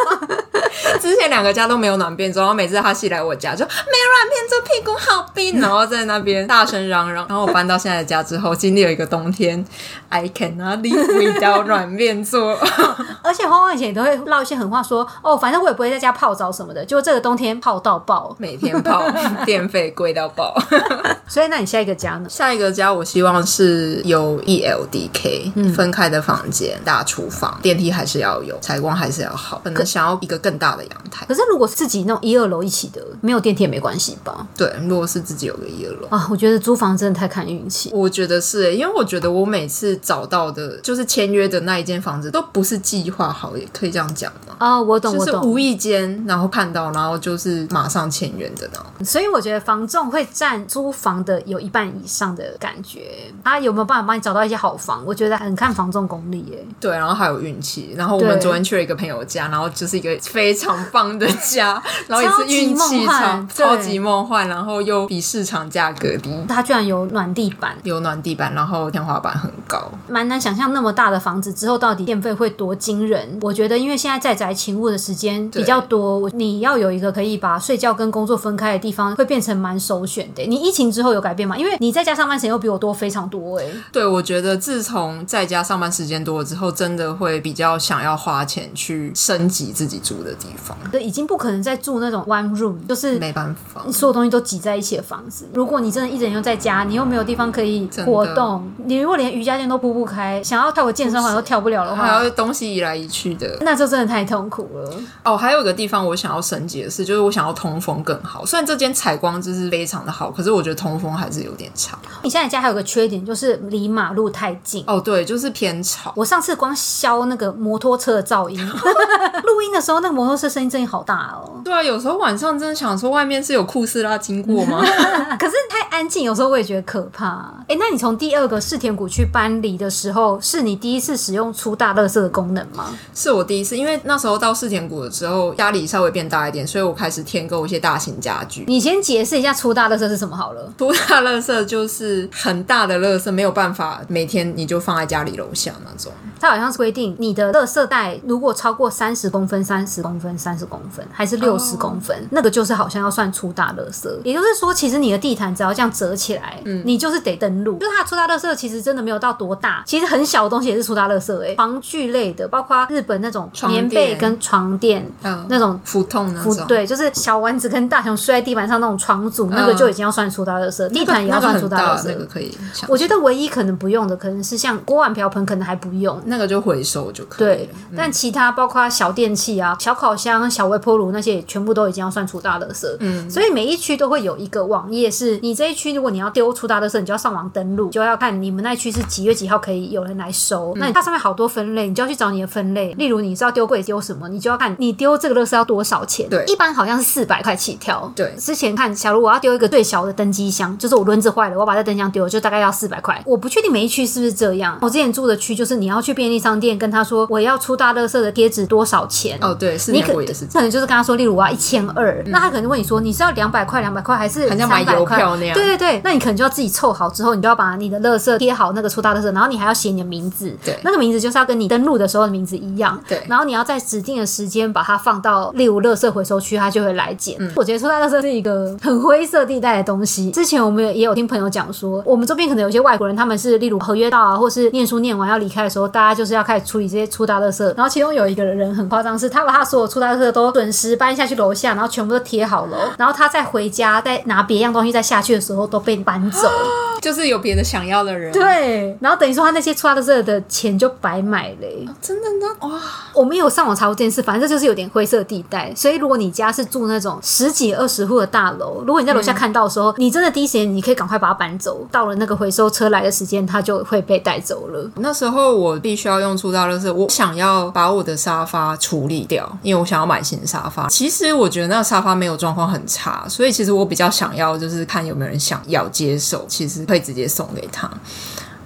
之前两个家都没有暖便座，然后每次他洗来我家就没有暖便座，屁股好冰，然后在那边大声嚷嚷。然后我搬到现在的家之后，经历了一个冬天，I cannot live without 暖便座。(laughs) 而且欢欢以前也都会唠一些狠话说，说哦，反正我也不会在家泡澡什么的，就这个冬天泡到爆，每天泡，(laughs) 电费贵到爆。(laughs) 所以，那你下一个家呢？下一个家，我希望是有 E L D K、嗯、分开的房间，大厨房，电梯还是要有，采光还是要好。可能想要一个更大的阳台。可是，如果是自己那种一二楼一起的，没有电梯也没关系吧？对，如果是自己有个一二楼啊，我觉得租房真的太看运气。我觉得是、欸，因为我觉得我每次找到的，就是签约的那一间房子，都不是计划好，也可以这样讲吗？哦，我懂，就是无意间然后看到，然后就是马上签约的那种。所以我觉得房仲会占租房的有一半以上的感觉，他有没有办法帮你找到一些好房？我觉得很看房仲功力耶。对，然后还有运气。然后我们昨天去了一个朋友家，然后就是一个非常棒的家，然后也是运气超超级梦幻，然后又比市场价格低。它居然有暖地板，有有暖地板，然后天花板很高，蛮难想象那么大的房子之后到底电费会多惊人。我觉得，因为现在在宅勤务的时间比较多，你要有一个可以把睡觉跟工作分开的地方，会变成蛮首选的。你疫情之后有改变吗？因为你在家上班时间又比我多非常多哎、对，我觉得自从在家上班时间多了之后，真的会比较想要花钱去升级自己住的地方。对，已经不可能再住那种 one room，就是没办法，所有东西都挤在一起的房子。如果你真的一人又在家，你又没有地方可以活动，你如果连瑜伽垫都铺不开，想要跳个健身环都跳不了的话，还要东西移来移去的，那就真的太痛苦了。哦，还有一个地方我想要升级的是，就是我想要通风更好。虽然这间采光就是非常的好，可是我觉得通风还是有点差。你现在家还有个缺点，就是离马路太近。哦，对，就是偏吵。我上次光消那个摩托车的噪音，(laughs) 录音的时候那个摩托车声音真的好大哦。对啊，有时候晚上真的想说外面是有酷斯拉经过吗？(laughs) (laughs) 可是太安静，有时候我也觉得可怕。哎，那你从第二个世田谷去搬离的时候，是你第一次使用出大垃圾的功能吗？是我第一次，因为那时候到世田谷的时候，家里稍微变大一点，所以我开始添购一些大型家具。你先解释一下出大垃圾是什么好了。(laughs) 出大垃圾就是很大的垃圾，没有办法每天你就放在家里楼下那种。它好像是规定，你的垃圾袋如果超过三十公分、三十公分、三十公分，还是六十公分，oh. 那个就是好像要算粗大垃圾。也就是说，其实你的地毯只要这样折起来，嗯，你就是得登录。就是它粗大垃圾，其实真的没有到多大，其实很小的东西也是粗大垃圾。哎，床具类的，包括日本那种棉被跟床垫，嗯，那种浮动那种，对，就是小丸子跟大雄睡在地板上那种床组，那个就已经要算粗大垃圾。地毯也要算粗大垃圾，那个可以。我觉得唯一可能不用的，可能是像锅碗瓢盆，可能还不用。那个就回收就可以。对，嗯、但其他包括小电器啊、小烤箱、小微波炉那些，全部都已经要算出大垃圾。嗯，所以每一区都会有一个网页，是你这一区如果你要丢出大垃圾，你就要上网登录，就要看你们那区是几月几号可以有人来收。嗯、那它上面好多分类，你就要去找你的分类。例如你知道丢柜丢什么，你就要看你丢这个垃圾要多少钱。对，一般好像是四百块起跳。对，之前看，假如我要丢一个最小的登机箱，就是我轮子坏了，我把这登机箱丢了，就大概要四百块。我不确定每一区是不是这样。我之前住的区就是你要去便利商店跟他说我要出。大垃圾的贴纸多少钱？哦，对，是你可可能就是跟他说，例如我要一千二，那他可能问你说，你是要两百块，两百块还是三百块？对对对，那你可能就要自己凑好之后，你就要把你的垃圾贴好那个出大垃圾，然后你还要写你的名字，对，那个名字就是要跟你登录的时候的名字一样，对，然后你要在指定的时间把它放到例如垃圾回收区，他就会来捡。嗯，我觉得出大垃圾是一个很灰色地带的东西。之前我们也有听朋友讲说，我们这边可能有些外国人，他们是例如合约到啊，或是念书念完要离开的时候，大家就是要开始处理这些粗大垃圾，然后其中有一个人。很夸张，是他把他所有粗大垃圾都准时搬下去楼下，然后全部都贴好了，(gasps) 然后他再回家再拿别样东西再下去的时候都被搬走，(gasps) 就是有别的想要的人。对，然后等于说他那些出大垃圾的钱就白买了。哦，真的呢？哇，我没有上网查过这件事，反正就是有点灰色地带。所以如果你家是住那种十几二十户的大楼，如果你在楼下看到的时候，嗯、你真的第一时间你可以赶快把它搬走，到了那个回收车来的时间，它就会被带走了。那时候我必须需要用出到就是，我想要把我的。沙发处理掉，因为我想要买新沙发。其实我觉得那个沙发没有状况很差，所以其实我比较想要就是看有没有人想要接受，其实可以直接送给他。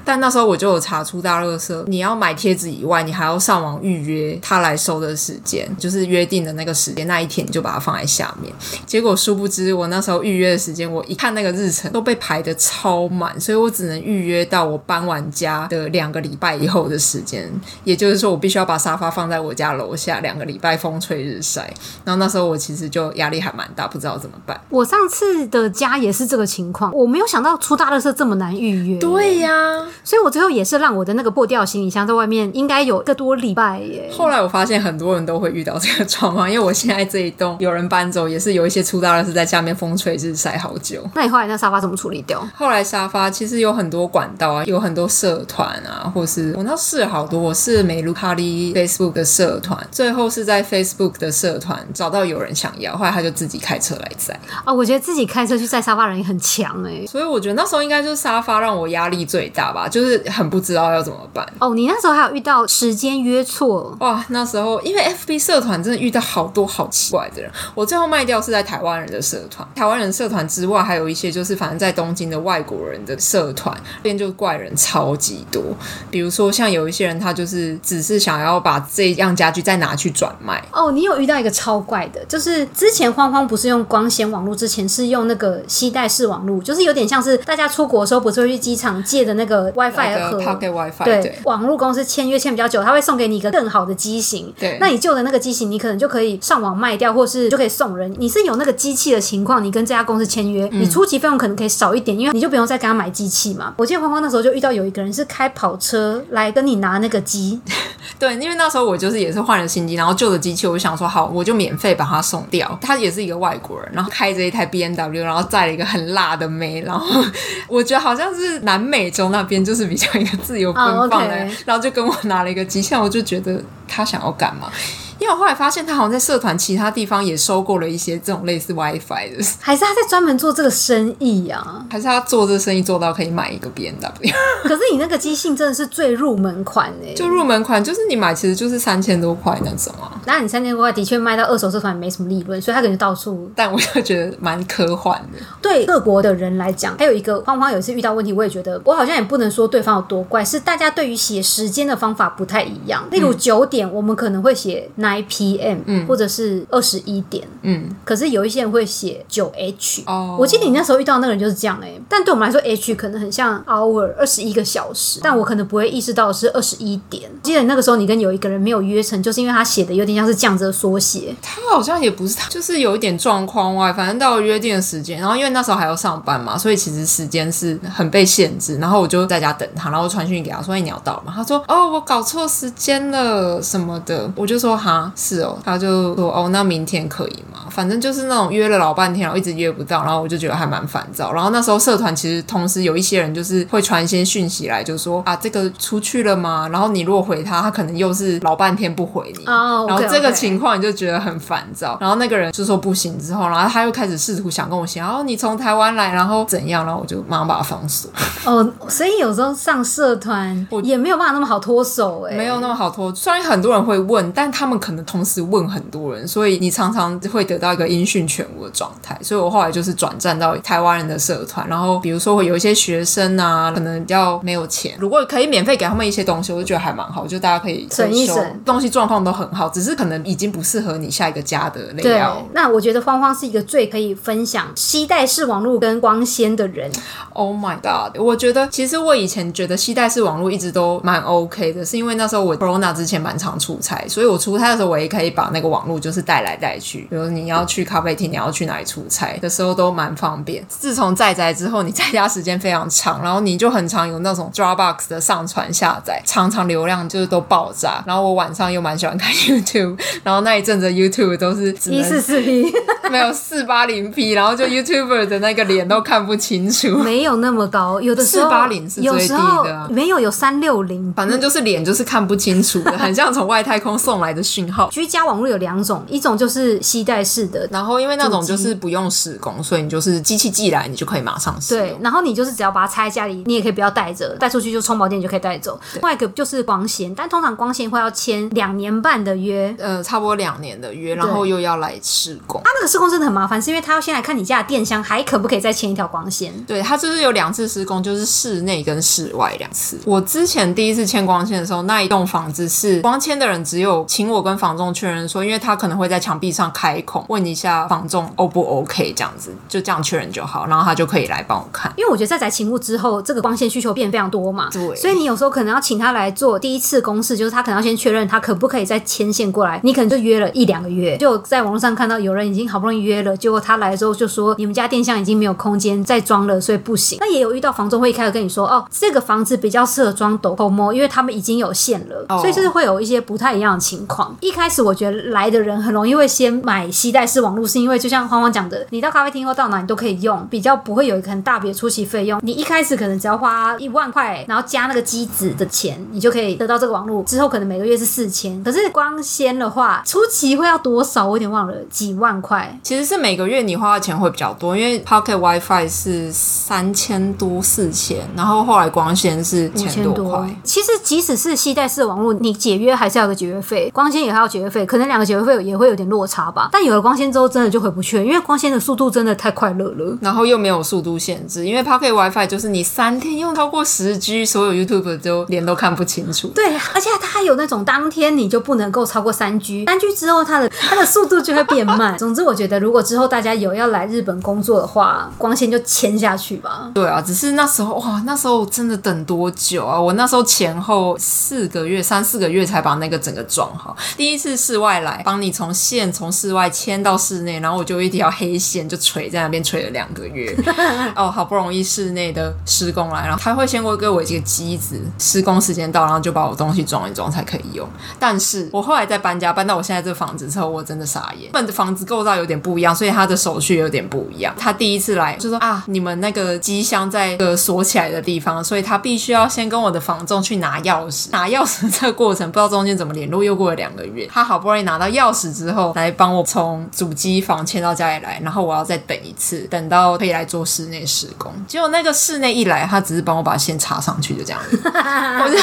但那时候我就有查出大乐色，你要买贴纸以外，你还要上网预约他来收的时间，就是约定的那个时间，那一天你就把它放在下面。结果殊不知，我那时候预约的时间，我一看那个日程都被排的超满，所以我只能预约到我搬完家的两个礼拜以后的时间。也就是说，我必须要把沙发放在我家楼下两个礼拜风吹日晒。然后那时候我其实就压力还蛮大，不知道怎么办。我上次的家也是这个情况，我没有想到出大乐色这么难预约。对呀、啊，所以我最后也是让我的那个破掉行李箱在外面，应该有一个多礼拜耶。后来我发现很多人都会遇到这个状况，因为我现在这一栋有人搬走，也是有一些出大的是在下面风吹日晒好久。那你后来那沙发怎么处理掉？后来沙发其实有很多管道啊，有很多社团啊，或是我那试好多，我是美露卡利 Facebook 的社团，最后是在 Facebook 的社团找到有人想要，后来他就自己开车来载。啊、哦，我觉得自己开车去载沙发人也很强哎，所以我觉得那时候应该就是沙发让我压力最大吧，就是很不知道要怎么办。哦，你那时候还有遇到时间约错哇？那时候因为 FB 社团真的遇到好多好奇怪的人，我最后卖掉是在台湾人的社团，台湾人社团之外还有一些就是反正在东京的外国人的社团，那边就怪人超级多。比如说像有一些人他就是只是想要把这样家具再拿去转卖。哦，你有遇到一个超怪的，就是之前慌慌不是用光纤网络，之前是用那个携带式网络，就是有点像是大家出国的时候不是会去机场借的那个 WiFi 盒，Pocket WiFi，对，对网络公司签约签比较久，他会送给你一个更好的机型。对，那你旧的那个机型，你可能就可以上网卖掉，或是就可以送人。你是有那个机器的情况，你跟这家公司签约，嗯、你初期费用可能可以少一点，因为你就不用再给他买机器嘛。我记得慌慌那时候就遇到有一个人是开跑车来跟你拿那个机，(laughs) 对，因为那时候我就是也是换了新机，然后旧的机器，我就想说好，我就免费把它送掉。他也是一个外国人，然后开着一台 BMW，然后载了一个很辣的妹，然后 (laughs) 我觉得好像是南美洲那边就是比较一个自由奔放的人，oh. 然后就跟我拿了一个极限我就觉得他想要干嘛？因为我后来发现，他好像在社团其他地方也收购了一些这种类似 WiFi 的，还是他在专门做这个生意啊？还是他做这个生意做到可以买一个 B N W？可是你那个机性真的是最入门款哎，就入门款，就是你买其实就是三千多块那种啊。那你三千多块的确卖到二手社团没什么利润，所以他可能到处。但我就觉得蛮科幻的。对各国的人来讲，还有一个慌慌有一次遇到问题，我也觉得我好像也不能说对方有多怪，是大家对于写时间的方法不太一样。例如九点，我们可能会写 nine p.m. 嗯，或者是二十一点，嗯，可是有一些人会写九 H 哦。我记得你那时候遇到那个人就是这样哎、欸，但对我们来说 H 可能很像 hour 二十一个小时，但我可能不会意识到是二十一点。记得那个时候你跟有一个人没有约成，就是因为他写的有点像是这样子的缩写。他好像也不是，他就是有一点状况外，反正到了约定的时间，然后因为那时候还要上班嘛，所以其实时间是很被限制。然后我就在家等他，然后传讯给他说：“哎，你要到吗？”他说：“哦，我搞错时间了什么的。”我就说：“哈，是哦。”他就说：“哦，那明天可以吗？”反正就是那种约了老半天，然后一直约不到，然后我就觉得还蛮烦躁。然后那时候社团其实同时有一些人就是会传一些讯息来，就说：“啊，这个出去了吗？”然后你如果回他，他可能又是老半天不回你。哦，然后这个情况你就觉得很烦躁。然后那个人就说不行，之后然后他又开始试图想跟我讲：“哦，你从台湾来，然后怎样？”然后我就马上把他封锁。(laughs) 哦，所以有时候上社团我也没有办法那么好脱手哎，没有那么好脱。虽然很多人会问，但他们可能同时问很多人，所以你常常会得到一个音讯全无的状态。所以我后来就是转战到台湾人的社团，然后比如说会有一些学生啊，可能比较没有钱，如果可以免费给他们一些东西，我就觉得还蛮好，就大家可以省一省，东西状况都很好，只是可能已经不适合你下一个家的类。对，那我觉得芳芳是一个最可以分享携带式网络跟光纤的人。Oh my god！我觉得其实我以前觉得携带式网络一直都蛮 OK 的，是因为那时候我 Corona 之前蛮常出差，所以我出差的时候我也可以把那个网络就是带来带去，比如你要去咖啡厅，你要去哪里出差的时候都蛮方便。自从在宅之后，你在家时间非常长，然后你就很常有那种 Dropbox 的上传下载，常常流量就是都爆炸。然后我晚上又蛮喜欢看 (laughs) YouTube，然后那一阵子 YouTube 都是一四四 P，(laughs) 没有四八零 P，然后就 YouTuber 的那个脸都看不清楚，没有那么高，有的四八零是最低的，啊，没有有三六零，反正就是脸就是看不清楚的，很像从外太空送来的讯号。居家网络有两种，一种就是携带式。的。然后因为那种就是不用施工，所以你就是机器寄来，你就可以马上使用。对，然后你就是只要把它拆在家里，你也可以不要带着，带出去就充饱电就可以带走。另外一个就是光纤，但通常光纤会要签两年半的约，呃，差不多两年的约，然后又要来施工。他那个施工真的很麻烦，是因为他要先来看你家的电箱还可不可以再牵一条光纤。对，他就是有两次施工，就是室内跟室外两次。我之前第一次牵光纤的时候，那一栋房子是光纤的人只有请我跟房仲确认说，因为他可能会在墙壁上开孔，问一下房仲 O 不 OK 这样子，就这样确认就好，然后他就可以来帮我看。因为我觉得在宅勤务之后，这个光线需求变非常多嘛，对，所以你有时候可能要请他来做第一次公示，就是他可能要先确认他可不可以再牵线过来，你可能就约了一两个月，就在网络上看到有人已经好不容易约了，结果他来之后就说你们家电箱已经没有空间再装了，所以不行。那也有遇到房仲会一开始跟你说，哦，这个房子比较适合装抖 COMO，因为他们已经有线了，所以就是会有一些不太一样的情况。一开始我觉得来的人很容易会先买携带式网络，是因为就像欢欢讲的，你到咖啡厅或到哪你都可以用，比较不会有一个很大笔的初期费用。你一开始可能只要花一万块，然后加那个机子的钱，你就可以得到这个网络。之后可能每个月是四千，可是光纤的话，初期会要多少？我有点忘了，几万块。其实是每个月你花的钱会比较多，因为 Pocket WiFi 是三千多四千，然后后来光纤是五千多块。其实即使是携带式网络，你解约还是要个解约费，光纤也还要解约费，可能两个解约费也会有点落差吧。但有了光纤之后，真的就回不去了，因为光纤的速度真的太快乐了，然后又没有速度限制，因为 Pocket WiFi 就是你三天用超过十 G，所有 YouTube 都连都看不清楚。对，而且它还有那种当天你就不能够超过三 G，三 G 之后它的它的速度就会变慢。(laughs) 总之，我觉得如果之后大家有要来日本工作的话，光纤就签下去吧。对啊，只是那时候哇，那时候真的等多久啊？我那时候前后四个月、三四个月才把那个整个装好。第一次室外来帮你从线从室外牵到室内，然后我就一条黑线就垂在那边垂了两个月。(laughs) 哦，好不容易室内的施工来，然后他会先过给我一个机子，施工时间到，然后就把我东西装一装才可以用。但是我后来在搬家搬到我现在这房子之后，我真的傻眼。本的房子构造有点不一样，所以他的手续有点不一样。他第一次来就说啊，你们那个机箱在个锁起来的地方，所以他必须要先跟我的房仲去拿钥匙。拿钥匙这个过程不知道中间怎么联络，又过了两个他好不容易拿到钥匙之后，来帮我从主机房迁到家里来，然后我要再等一次，等到可以来做室内施工。结果那个室内一来，他只是帮我把线插上去，就这样子。我就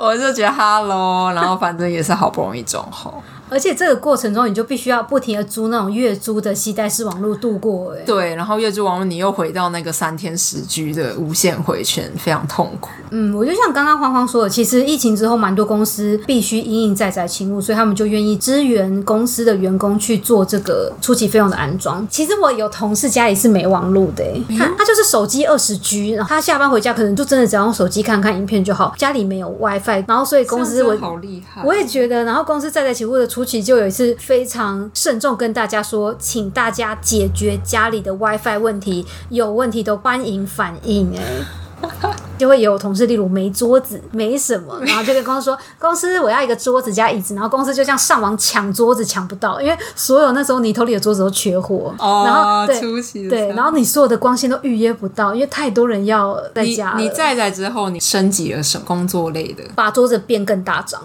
(laughs) 我就觉得哈喽，然后反正也是好不容易装好。而且这个过程中，你就必须要不停的租那种月租的系带式网络度过，哎，对，然后月租网络你又回到那个三天十 G 的无限回圈，非常痛苦。嗯，我就像刚刚慌慌说的，其实疫情之后，蛮多公司必须因应在宅勤务，所以他们就愿意支援公司的员工去做这个初期费用的安装。其实我有同事家里是没网络的，哎，他他就是手机二十 G，然后他下班回家可能就真的只要用手机看看影片就好，家里没有 WiFi，然后所以公司我好厉害，我也觉得，然后公司在宅勤务的初期就有一次非常慎重跟大家说，请大家解决家里的 WiFi 问题，有问题都欢迎反映，哎。(laughs) 就会有同事，例如没桌子、没什么，然后就跟公司说：“公司我要一个桌子加椅子。”然后公司就这样上网抢桌子，抢不到，因为所有那时候你头里的桌子都缺货。哦，然后对的对，然后你所有的光线都预约不到，因为太多人要在家。你在在之后，你升级了什么工作类的？把桌子变更大张，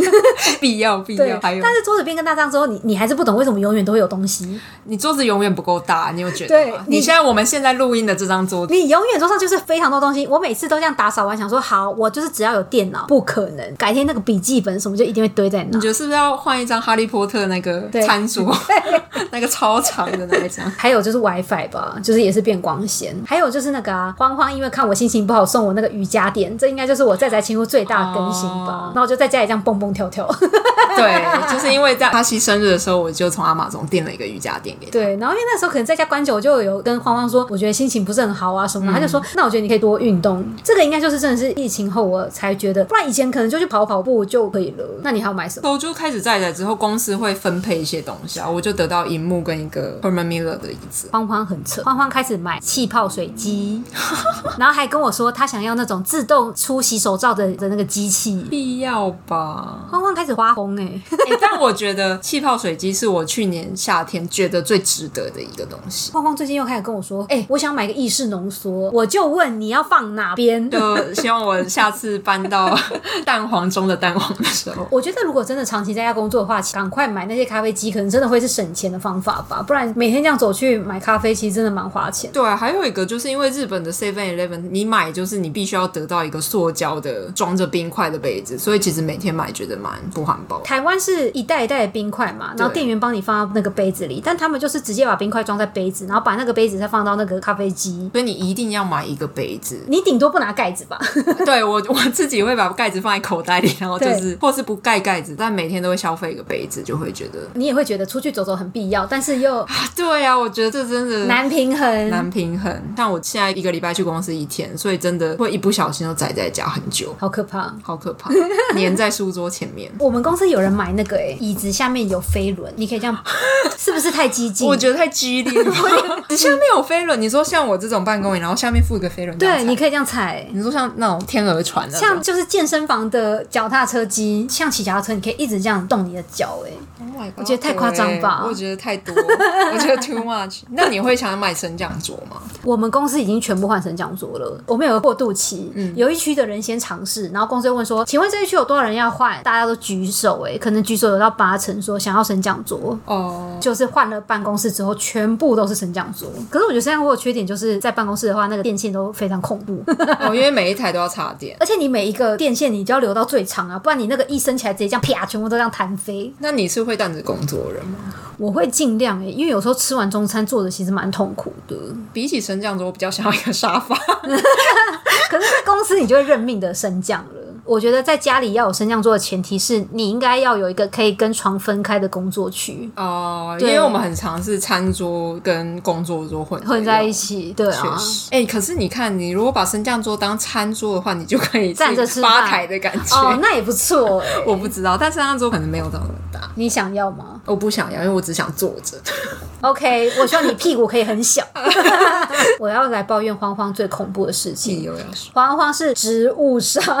(laughs) 必要必要。还有，但是桌子变更大张之后，你你还是不懂为什么永远都会有东西。你桌子永远不够大，你有觉得对你，你现在我们现在录音的这张桌子，你永远桌上就是非常多东西。我每次都这样打扫完，想说好，我就是只要有电脑，不可能改天那个笔记本什么就一定会堆在那。你觉得是不是要换一张哈利波特那个餐桌，(laughs) 那个超长的那一张？(laughs) 还有就是 WiFi 吧，就是也是变光纤。还有就是那个啊，慌慌因为看我心情不好，送我那个瑜伽垫，这应该就是我在宅勤务最大的更新吧。然后我就在家里这样蹦蹦跳跳。对，就是因为在阿西生日的时候，我就从阿玛总订了一个瑜伽垫给他。对，然后因为那时候可能在家关久，我就有跟欢欢说，我觉得心情不是很好啊什么的。他就说，那我觉得你可以多运动。这个应该就是真的是。疫情后我才觉得，不然以前可能就去跑跑步就可以了。那你还要买什么？我就开始在宅之后，公司会分配一些东西啊，我就得到荧幕跟一个 Herman Miller 的椅子。欢欢很扯，欢欢开始买气泡水机，(laughs) 然后还跟我说他想要那种自动出洗手皂的的那个机器。必要吧？欢欢开始发疯哎、欸欸！但我觉得气泡水机是我去年夏天觉得最值得的一个东西。欢欢最近又开始跟我说，哎、欸，我想买个意式浓缩，我就问你要放哪边？边。就希望我下次搬到 (laughs) 蛋黄中的蛋黄的时候，(laughs) 我觉得如果真的长期在家工作的话，赶快买那些咖啡机，可能真的会是省钱的方法吧。不然每天这样走去买咖啡，其实真的蛮花钱。对啊，还有一个就是因为日本的 Seven Eleven，你买就是你必须要得到一个塑胶的装着冰块的杯子，所以其实每天买觉得蛮不环保。台湾是一袋一袋的冰块嘛，然后店员帮你放到那个杯子里，但他们就是直接把冰块装在杯子，然后把那个杯子再放到那个咖啡机，所以你一定要买一个杯子。你顶多不拿盖子吧？(laughs) 对，我我自己会把盖子放在口袋里，然后就是或是不盖盖子，但每天都会消费一个杯子，就会觉得你也会觉得出去走走很必要，但是又啊，对呀、啊，我觉得这真的难平衡，难平衡。像我现在一个礼拜去公司一天，所以真的会一不小心就宅在家很久，好可怕，好可怕，黏在书桌前面。(laughs) 我们公司有人买那个哎、欸，椅子下面有飞轮，你可以这样，是不是太激进？我觉得太激烈了。(laughs) 下面有飞轮，你说像我这种办公椅，然后下面附一个飞轮，对，你可以这样踩。你说像那种天鹅船，像就是健身房的脚踏车机，像骑脚踏车，你可以一直这样动你的脚哎。Oh my God, 我觉得太夸张吧？我觉得太多，(laughs) 我觉得 too much。那你会想要买升降桌吗？我们公司已经全部换升降桌了。我们有个过渡期，嗯，有一区的人先尝试，然后公司又问说：“请问这一区有多少人要换？”大家都举手，哎，可能举手有到八成，说想要升降桌。哦，oh. 就是换了办公室之后，全部都是升降桌。可是我觉得升降桌的缺点就是在办公室的话，那个电线都非常恐怖。哦，因为每一台都要插电，而且你每一个电线你就要留到最长啊，不然你那个一升起来直接这样啪，全部都这样弹飞。那你是会这样子工作人吗？我会尽量诶，因为有时候吃完中餐坐着其实蛮痛苦的。比起升降桌，我比较想要一个沙发。(laughs) 可是，在公司你就会认命的升降了。我觉得在家里要有升降桌的前提是你应该要有一个可以跟床分开的工作区哦，对因为我们很常是餐桌跟工作桌混混在一起，对啊。哎、欸，可是你看，你如果把升降桌当餐桌的话，你就可以站着吃吧台的感觉哦，那也不错哎。(laughs) 我不知道，但升降桌可能没有到那么大。你想要吗？我不想要，因为我只想坐着。OK，我希望你屁股可以很小。(laughs) 我要来抱怨慌慌最恐怖的事情。慌慌是植物杀手。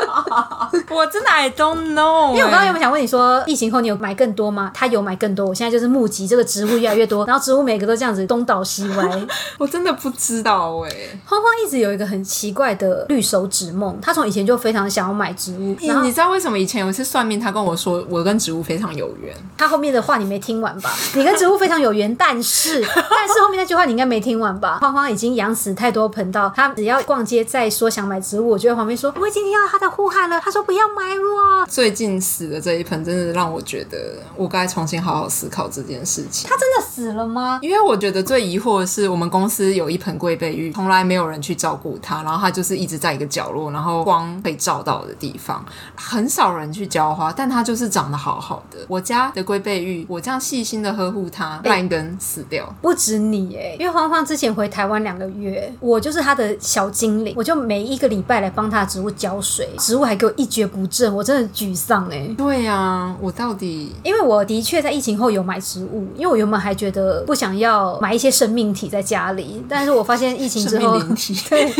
(laughs) 我真的 I don't know，因为我刚刚有没有想问你说，疫情后你有买更多吗？他有买更多，我现在就是募集这个植物越来越多，然后植物每个都这样子东倒西歪。(laughs) 我真的不知道哎、欸。慌慌一直有一个很奇怪的绿手指梦，他从以前就非常想要买植物。然后你知道为什么以前有一次算命，他跟我说我跟植物非常有缘。他后面的话你没听完吧？你跟植物非常有缘，但是但是后面那句话你应该没听完吧？欢欢已经养死太多盆到，他只要逛街再说想买植物，我就在旁边说，我已经听到他的呼喊了。他说不要买我。最近死的这一盆，真的让我觉得我该重新好好思考这件事情。他真的死了吗？因为我觉得最疑惑的是，我们公司有一盆龟背玉，从来没有人去照顾它，然后它就是一直在一个角落，然后光被照到的地方，很少人去浇花，但它就是长得好好的。我家的龟背玉，我这样细心的呵护它，烂根死掉。不止你哎，因为欢欢之前回台湾两个月，我就是他的小精灵，我就每一个礼拜来帮他的植物浇水，植物还给我一蹶不振，我真的沮丧哎。对呀、啊，我到底因为我的确在疫情后有买植物，因为我原本还觉得不想要买一些生命体在家里，但是我发现疫情之后，对，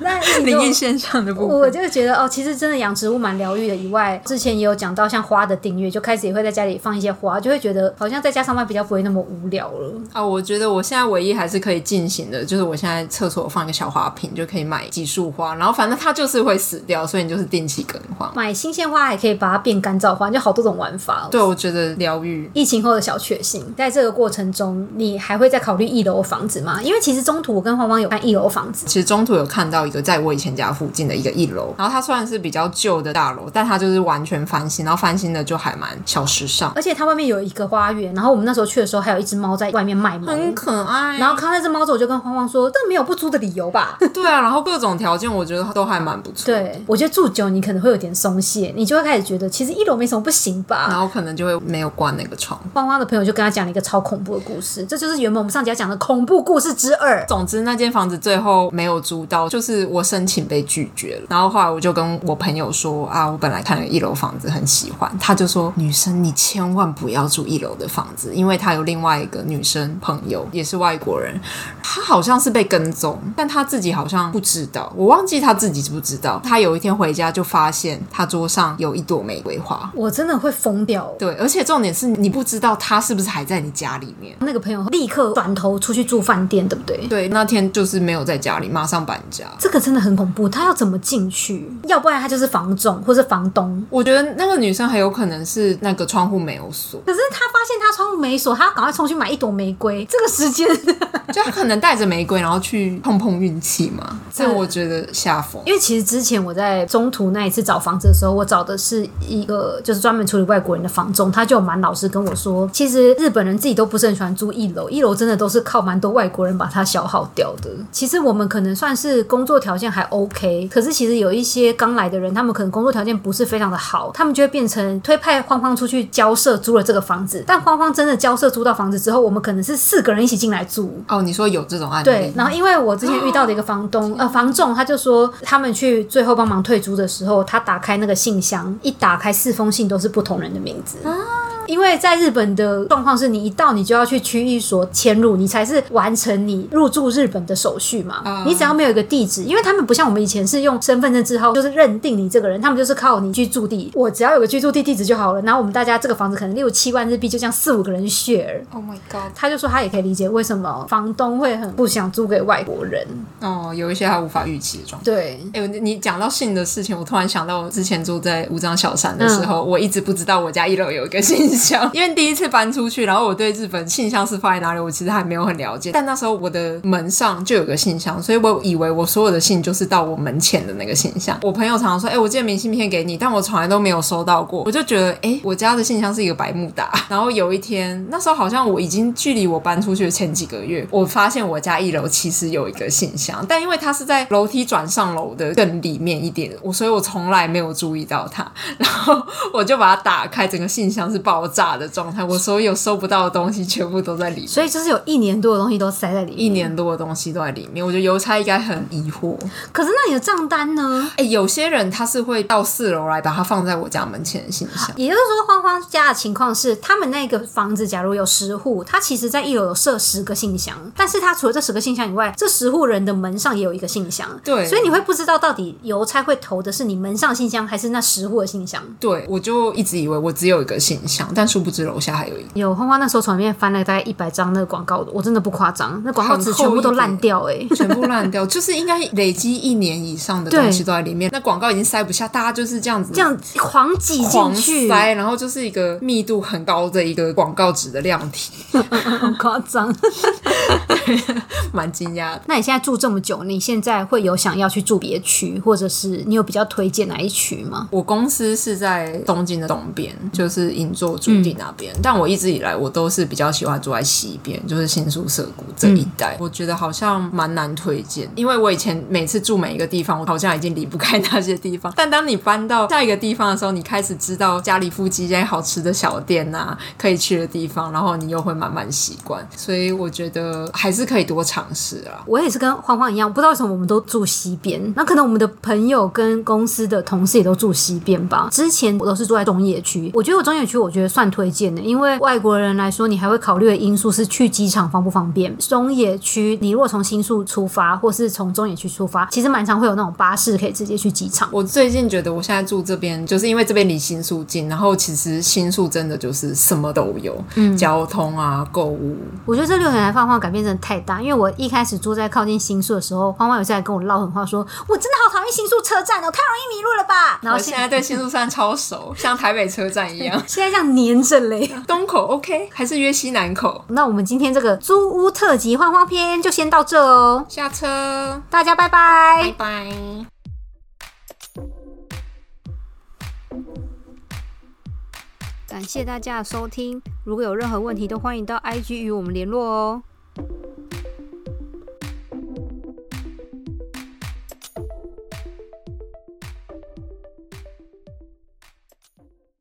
那灵异现象的部分，我就觉得哦，其实真的养植物蛮疗愈的。以外，之前也有讲到像花的订阅，就开始也会在家里放一些花，就会觉得好像在家上班比较不会那么无聊了啊。我觉得我现在唯一还是可以进行的，就是我现在厕所放一个小花瓶，就可以买几束花，然后反正它就是会死掉，所以你就是定期更换。买新鲜花还可以把它变干燥花，就好多种玩法。对，我觉得疗愈。疫情后的小确幸，在这个过程中，你还会再考虑一楼房子吗？因为其实中途我跟芳芳有看一楼房子，其实中途有看到一个在我以前家附近的一个一楼，然后它虽然是比较旧的大楼，但它就是完全翻新，然后翻新的就还蛮小时尚，而且它外面有一个花园，然后我们那时候去的时候还有一只猫在外面卖萌，很可爱。然后看到那只猫之后，我就跟芳芳说，这没有不租的理由吧？(laughs) 对啊，然后各种条件我觉得都还蛮不错。对，我觉得住久你可能会有点松懈，你就会开始觉得其实一楼没什么不行吧？然后可能就会没有关那个窗。慌慌的朋友就跟他讲了一个超恐怖的故事，这就是原本我们上集要讲的恐怖故事之二。总之那间房子最后没有租到，就是我申请被拒绝了。然后后来我就跟我朋友说啊，我本来看了一楼房子很喜欢，他就说女生你千万不要住一楼的房子，因为他有另外一个女生朋友也是外国人，他好像是被跟踪，但他自己好像不知道，我忘记他自己知不知道。他有一天回家就发现。他桌上有一朵玫瑰花，我真的会疯掉。对，而且重点是你不知道他是不是还在你家里面。那个朋友立刻转头出去住饭店，对不对？对，那天就是没有在家里，马上搬家。这个真的很恐怖，他要怎么进去？要不然他就是房总或是房东。我觉得那个女生很有可能是那个窗户没有锁，可是他发现他窗户没锁，他要赶快冲去买一朵玫瑰。这个时间，(laughs) 就他可能带着玫瑰，然后去碰碰运气嘛。这我觉得下风，因为其实之前我在中途那一次找房子的时候，我找的是一个就是专门处理外国人的房仲，他就蛮老实跟我说，其实日本人自己都不是很喜欢住一楼，一楼真的都是靠蛮多外国人把它消耗掉的。其实我们可能算是工作条件还 OK，可是其实有一些刚来的人，他们可能工作条件不是非常的好，他们就会变成推派慌慌出去交涉租了这个房子，但慌慌真的交涉租到房子之后，我们可能是四个人一起进来住。哦，你说有这种案例？对，然后因为我之前遇到的一个房东、哦、呃房仲，他就说他们去最后帮忙退租的时候，他打开那个信箱，一打开四封信都是不同人的名字。因为在日本的状况是，你一到你就要去区域所迁入，你才是完成你入住日本的手续嘛。Uh. 你只要没有一个地址，因为他们不像我们以前是用身份证字号，就是认定你这个人，他们就是靠你居住地。我只要有个居住地地址就好了。然后我们大家这个房子可能六七万日币，就这样四五个人 share。Oh my god！他就说他也可以理解为什么房东会很不想租给外国人。哦，oh, 有一些他无法预期的状况。对，哎，你讲到信的事情，我突然想到我之前住在五张小山的时候，嗯、我一直不知道我家一楼有一个信箱，(laughs) 因为第一。次搬出去，然后我对日本信箱是放在哪里，我其实还没有很了解。但那时候我的门上就有个信箱，所以我以为我所有的信就是到我门前的那个信箱。我朋友常常说：“哎、我寄明信片给你，但我从来都没有收到过。”我就觉得，哎、我家的信箱是一个百慕达。(laughs) 然后有一天，那时候好像我已经距离我搬出去的前几个月，我发现我家一楼其实有一个信箱，但因为它是在楼梯转上楼的更里面一点，我所以我从来没有注意到它。然后我就把它打开，整个信箱是爆炸的状态。我所有收不到的东西全部都在里面，所以就是有一年多的东西都塞在里面，一年多的东西都在里面。我觉得邮差应该很疑惑。可是那你的账单呢？哎、欸，有些人他是会到四楼来把它放在我家门前的信箱。也就是说，花花家的情况是，他们那个房子假如有十户，他其实在一楼有设十个信箱，但是他除了这十个信箱以外，这十户人的门上也有一个信箱。对，所以你会不知道到底邮差会投的是你门上信箱，还是那十户的信箱。对，我就一直以为我只有一个信箱，但殊不知楼下还有一个。有花花那时候从里面翻了大概一百张那个广告，我真的不夸张，那广告纸全部都烂掉哎、欸，全部烂掉，(laughs) 就是应该累积一年以上的东西都在里面。那广告已经塞不下，大家就是这样子，这样狂挤进去，塞，然后就是一个密度很高的一个广告纸的量体，(laughs) 很夸张，(laughs) 蛮惊讶的。那你现在住这么久，你现在会有想要去住别区，或者是你有比较推荐哪一区吗？我公司是在东京的东边，就是银座筑地那边，嗯、但我一直以来我都是比较喜欢住在西边，就是新宿涩谷这一带。嗯、我觉得好像蛮难推荐，因为我以前每次住每一个地方，我好像已经离不开那些地方。但当你搬到下一个地方的时候，你开始知道家里附近一些好吃的小店呐、啊，可以去的地方，然后你又会慢慢习惯。所以我觉得还是可以多尝试啊。我也是跟欢欢一样，不知道为什么我们都住西边。那可能我们的朋友跟公司的同事也都住西边吧。之前我都是住在中野区，我觉得我中野区我觉得算推荐的，因为外国人来说，你还会考虑的因素是去机场方不方便。中野区，你如果从新宿出发，或是从中野区出发，其实蛮常会有那种巴士可以直接去机场。我最近觉得我现在住这边，就是因为这边离新宿近，然后其实新宿真的就是什么都有，嗯，交通啊，购物。我觉得这六年来慌慌改变真的太大，因为我一开始住在靠近新宿的时候，慌慌有在跟我唠狠话说，说我真的好讨厌新宿车站哦，太容易迷路了吧。然后现在，对新宿站超熟，像台北车站一样。(laughs) 现在这样黏着嘞，东口 OK 还是约西南口？那我们今天这个租屋特辑换花篇就先到这哦，下车，大家拜拜，拜拜。感谢大家的收听，如果有任何问题，都欢迎到 IG 与我们联络哦。